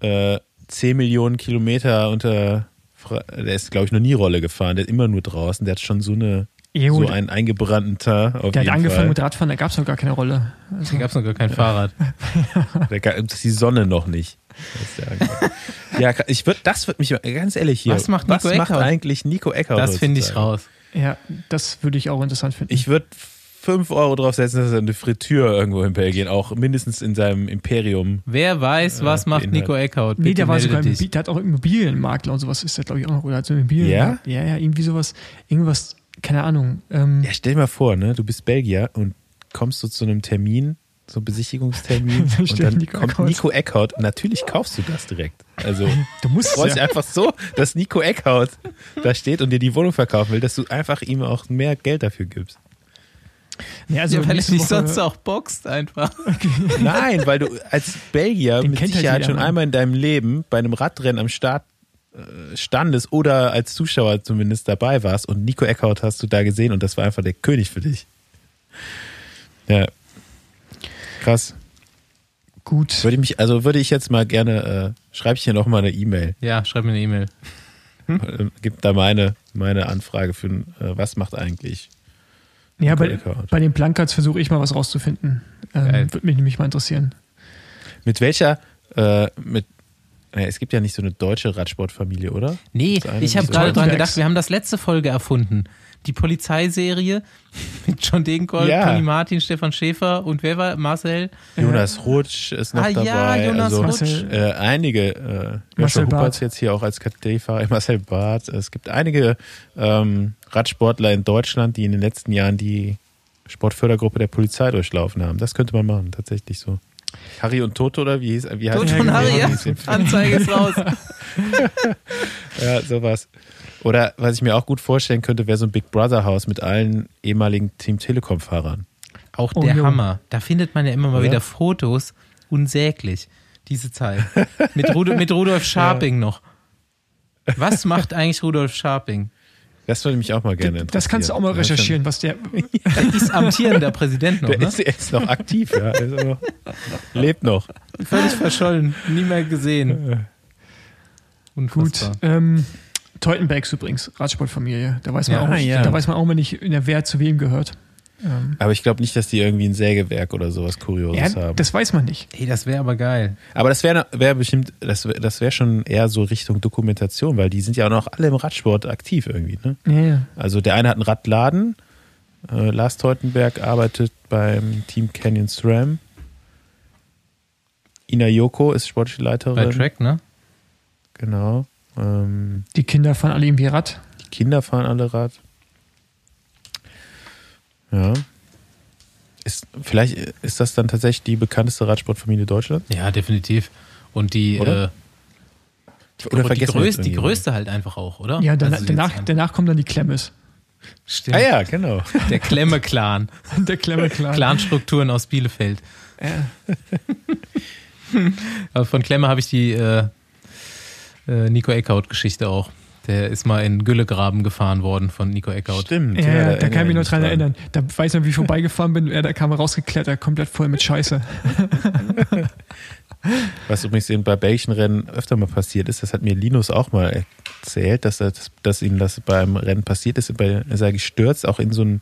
äh, 10 Millionen Kilometer unter. Der ist, glaube ich, noch nie Rolle gefahren. Der ist immer nur draußen. Der hat schon so eine Jo, so einen eingebrannten Teint. Auf Der hat angefangen Fall. mit Radfahren, da gab es noch gar keine Rolle. Also, Da gab es noch gar kein Fahrrad. <laughs> Da ga- das ist die Sonne noch nicht. Ja, ich würd, das wird mich ganz ehrlich hier. Was macht was Nico macht Eckhout? eigentlich Nico Eckhout? Das finde ich raus. ja, das würde ich auch interessant finden. Ich würde 5 Euro draufsetzen, dass er eine Fritür irgendwo in Belgien auch mindestens in seinem Imperium. Wer weiß, was macht. Nico Eckhout? nee, der war sogar. Immobil- der hat auch Immobilienmakler und sowas ist der, glaube ich, auch noch. Oder hat so Immobilien. Ja? Ja, ja, irgendwie sowas. Irgendwas, keine Ahnung. Ähm, Ja, stell dir mal vor, ne, du bist Belgier und kommst du zu einem Termin, so einem Besichtigungstermin Da <laughs> und dann Nico kommt Eckhout. Nico Eckhout. Natürlich kaufst du das direkt. Also <laughs> du musst freust dich ja. einfach so, dass Nico Eckhout da steht und dir die Wohnung verkaufen will, dass du einfach ihm auch mehr Geld dafür gibst. Nee, also Ja, weil er dich Woche- sonst auch boxt einfach. <laughs> Nein, weil du als Belgier Den mit halt Sicherheit jeder, schon Mann. einmal in deinem Leben bei einem Radrennen am Start äh, standest oder als Zuschauer zumindest dabei warst und Nico Eckhout hast du da gesehen und das war einfach der König für dich. Ja. Krass. Gut. Würde ich mich, also würde ich jetzt mal gerne, äh, schreibe ich hier nochmal eine E-Mail. Ja, schreib mir eine E-Mail. Äh, Gibt da meine, meine Anfrage für, äh, was macht eigentlich? Ja, bei, bei den Plankards versuche ich mal was rauszufinden. Ähm, Würde mich nämlich mal interessieren. Mit welcher, äh, mit, naja, es gibt ja nicht so eine deutsche Radsportfamilie, oder? Nee, ich habe gerade dran gedacht, wir haben das letzte Folge erfunden. Die Polizeiserie <laughs> mit John Degenkolb, Ja. Toni Martin, Stefan Schäfer und wer war Marcel? Jonas Rutsch ist noch Ah, ja, dabei. Jonas also, Rutsch. Äh, einige, äh, Marcel. Huppertz jetzt hier auch als KT-Fahrer, <laughs> Marcel Barth. Es gibt einige ähm, Radsportler in Deutschland, die in den letzten Jahren die Sportfördergruppe der Polizei durchlaufen haben. Das könnte man machen, tatsächlich so. Harry und Toto oder wie hieß wie heißt Toto und Harry, ja. Anzeige ist raus. <laughs> Ja, sowas. Oder was ich mir auch gut vorstellen könnte, wäre so ein Big Brother Haus mit allen ehemaligen Team Telekom Fahrern. Auch Oh, der jo. Hammer. Da findet man ja immer mal Oder? wieder Fotos, unsäglich. diese Zeit. Mit, Rudo, mit Rudolf <laughs> Scharping noch. Was macht eigentlich Rudolf Scharping? Das würde mich auch mal gerne interessieren. Das kannst du auch mal Das ist schon- recherchieren, was der. Der ist amtierender Präsident noch, Der ne? ist, er ist noch aktiv, ja. Er noch, lebt noch. Völlig verschollen, nie mehr gesehen. Gut. Unfassbar. Ähm, Teutenbergs übrigens, Radsportfamilie. Da weiß man, Ja, auch, nicht, ja. da weiß man auch mal nicht, wer zu wem gehört. Ähm, Aber ich glaube nicht, dass die irgendwie ein Sägewerk oder sowas Kurioses ja, haben. das weiß man nicht. Ey, das wäre aber geil. Aber das wäre wär bestimmt, das wäre das wär schon eher so Richtung Dokumentation, weil die sind ja auch noch alle im Radsport aktiv irgendwie. Ne? Ja, ja. Also der eine hat einen Radladen, äh, Lars Teutenberg arbeitet beim Team Canyon SRAM. Ina Yoko ist sportliche Leiterin. Bei Track, ne? Genau. Ähm, Die Kinder fahren alle irgendwie Rad. die Kinder fahren alle Rad. Ja. Ist, vielleicht ist das dann tatsächlich die bekannteste Radsportfamilie Deutschlands? Ja, definitiv. Und die, Oder? äh, Oder die, vergessen wir jetzt größte, die größte halt einfach auch, oder? Ja, danach, Also danach, an- danach kommt dann die Klemmes. Stimmt. Ah ja, genau. <laughs> Der Klemme-Clan. <laughs> Der Klemme klar. Clanstrukturen aus Bielefeld. Ja. <laughs> Aber von Klemme habe ich die äh, äh, Nico Eckhout-Geschichte auch. Der ist mal in Güllegraben gefahren worden von Nico Eckhout. Stimmt. Ja, da kann ich mich noch dran erinnern. Da weiß man, wie ich vorbeigefahren bin. Er, da kam er rausgeklettert, komplett voll mit Scheiße. <laughs> Was übrigens eben bei belgischen Rennen öfter mal passiert ist, das hat mir Linus auch mal erzählt, dass, er, dass ihm das beim Rennen passiert ist. Er sei gestürzt, auch in so einen,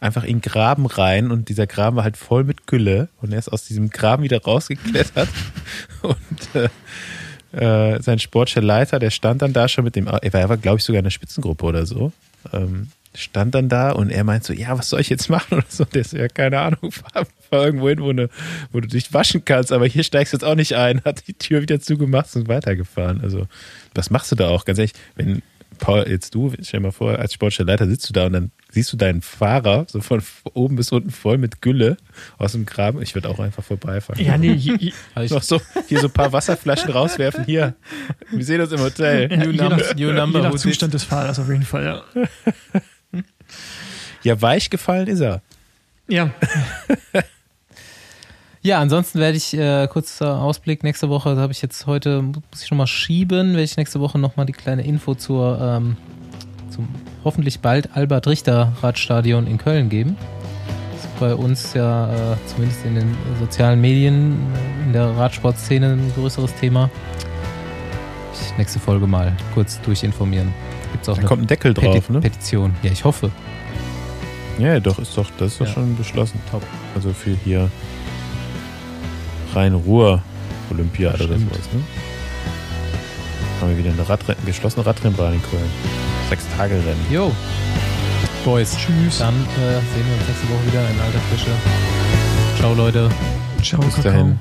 einfach in Graben rein und dieser Graben war halt voll mit Gülle und er ist aus diesem Graben wieder rausgeklettert <laughs> und äh, äh, sein sportlicher Leiter, der stand dann da schon mit dem, er war, glaube ich sogar in der Spitzengruppe oder so, ähm, stand dann da und er meint so, ja, was soll ich jetzt machen oder so, der ist ja keine Ahnung, <laughs> fahr, fahr irgendwo hin, wo, eine, wo du dich waschen kannst, aber hier steigst du jetzt auch nicht ein, hat die Tür wieder zugemacht und weitergefahren. Also, was machst du da auch? Ganz ehrlich, wenn Paul, jetzt du, stell dir mal vor, als sportlicher Leiter sitzt du da und dann siehst du deinen Fahrer so von oben bis unten voll mit Gülle aus dem Graben. Ich würde auch einfach vorbeifahren. Ja, nee, je, je, <laughs> Hab ich, Noch so, hier so ein paar Wasserflaschen <laughs> rauswerfen. Hier, wir sehen uns im Hotel. ja, je, number- nach, new je number, nach who Zustand des Fahrers auf jeden Fall, ja. Ja, weich gefallen ist er. Ja, <laughs> ja, ansonsten werde ich, äh, kurzer Ausblick, nächste Woche, da habe ich jetzt heute, muss ich nochmal schieben, werde ich nächste Woche nochmal die kleine Info zur, ähm, zum hoffentlich bald Albert Richter Radstadion in Köln geben. Das ist bei uns ja äh, zumindest in den sozialen Medien, äh, in der Radsportszene ein größeres Thema. Ich nächste Folge mal kurz durchinformieren. Gibt's auch Da kommt ein Deckel Peti drauf, ne? Petition. Ja, ich hoffe. Ja, doch, ist doch, das ist doch Ja. schon beschlossen. Top. Also für hier Rhein-Ruhr Olympiade oder sowas, ne? Haben wir wieder eine Radrenn geschlossene Radrennbahn in Köln. Sechs Tage Rennen. Jo. Boys. tschüss. Dann äh, sehen wir uns nächste Woche wieder in alter Frische. Ciao, Leute. Ciao, Bis Kakao. dahin.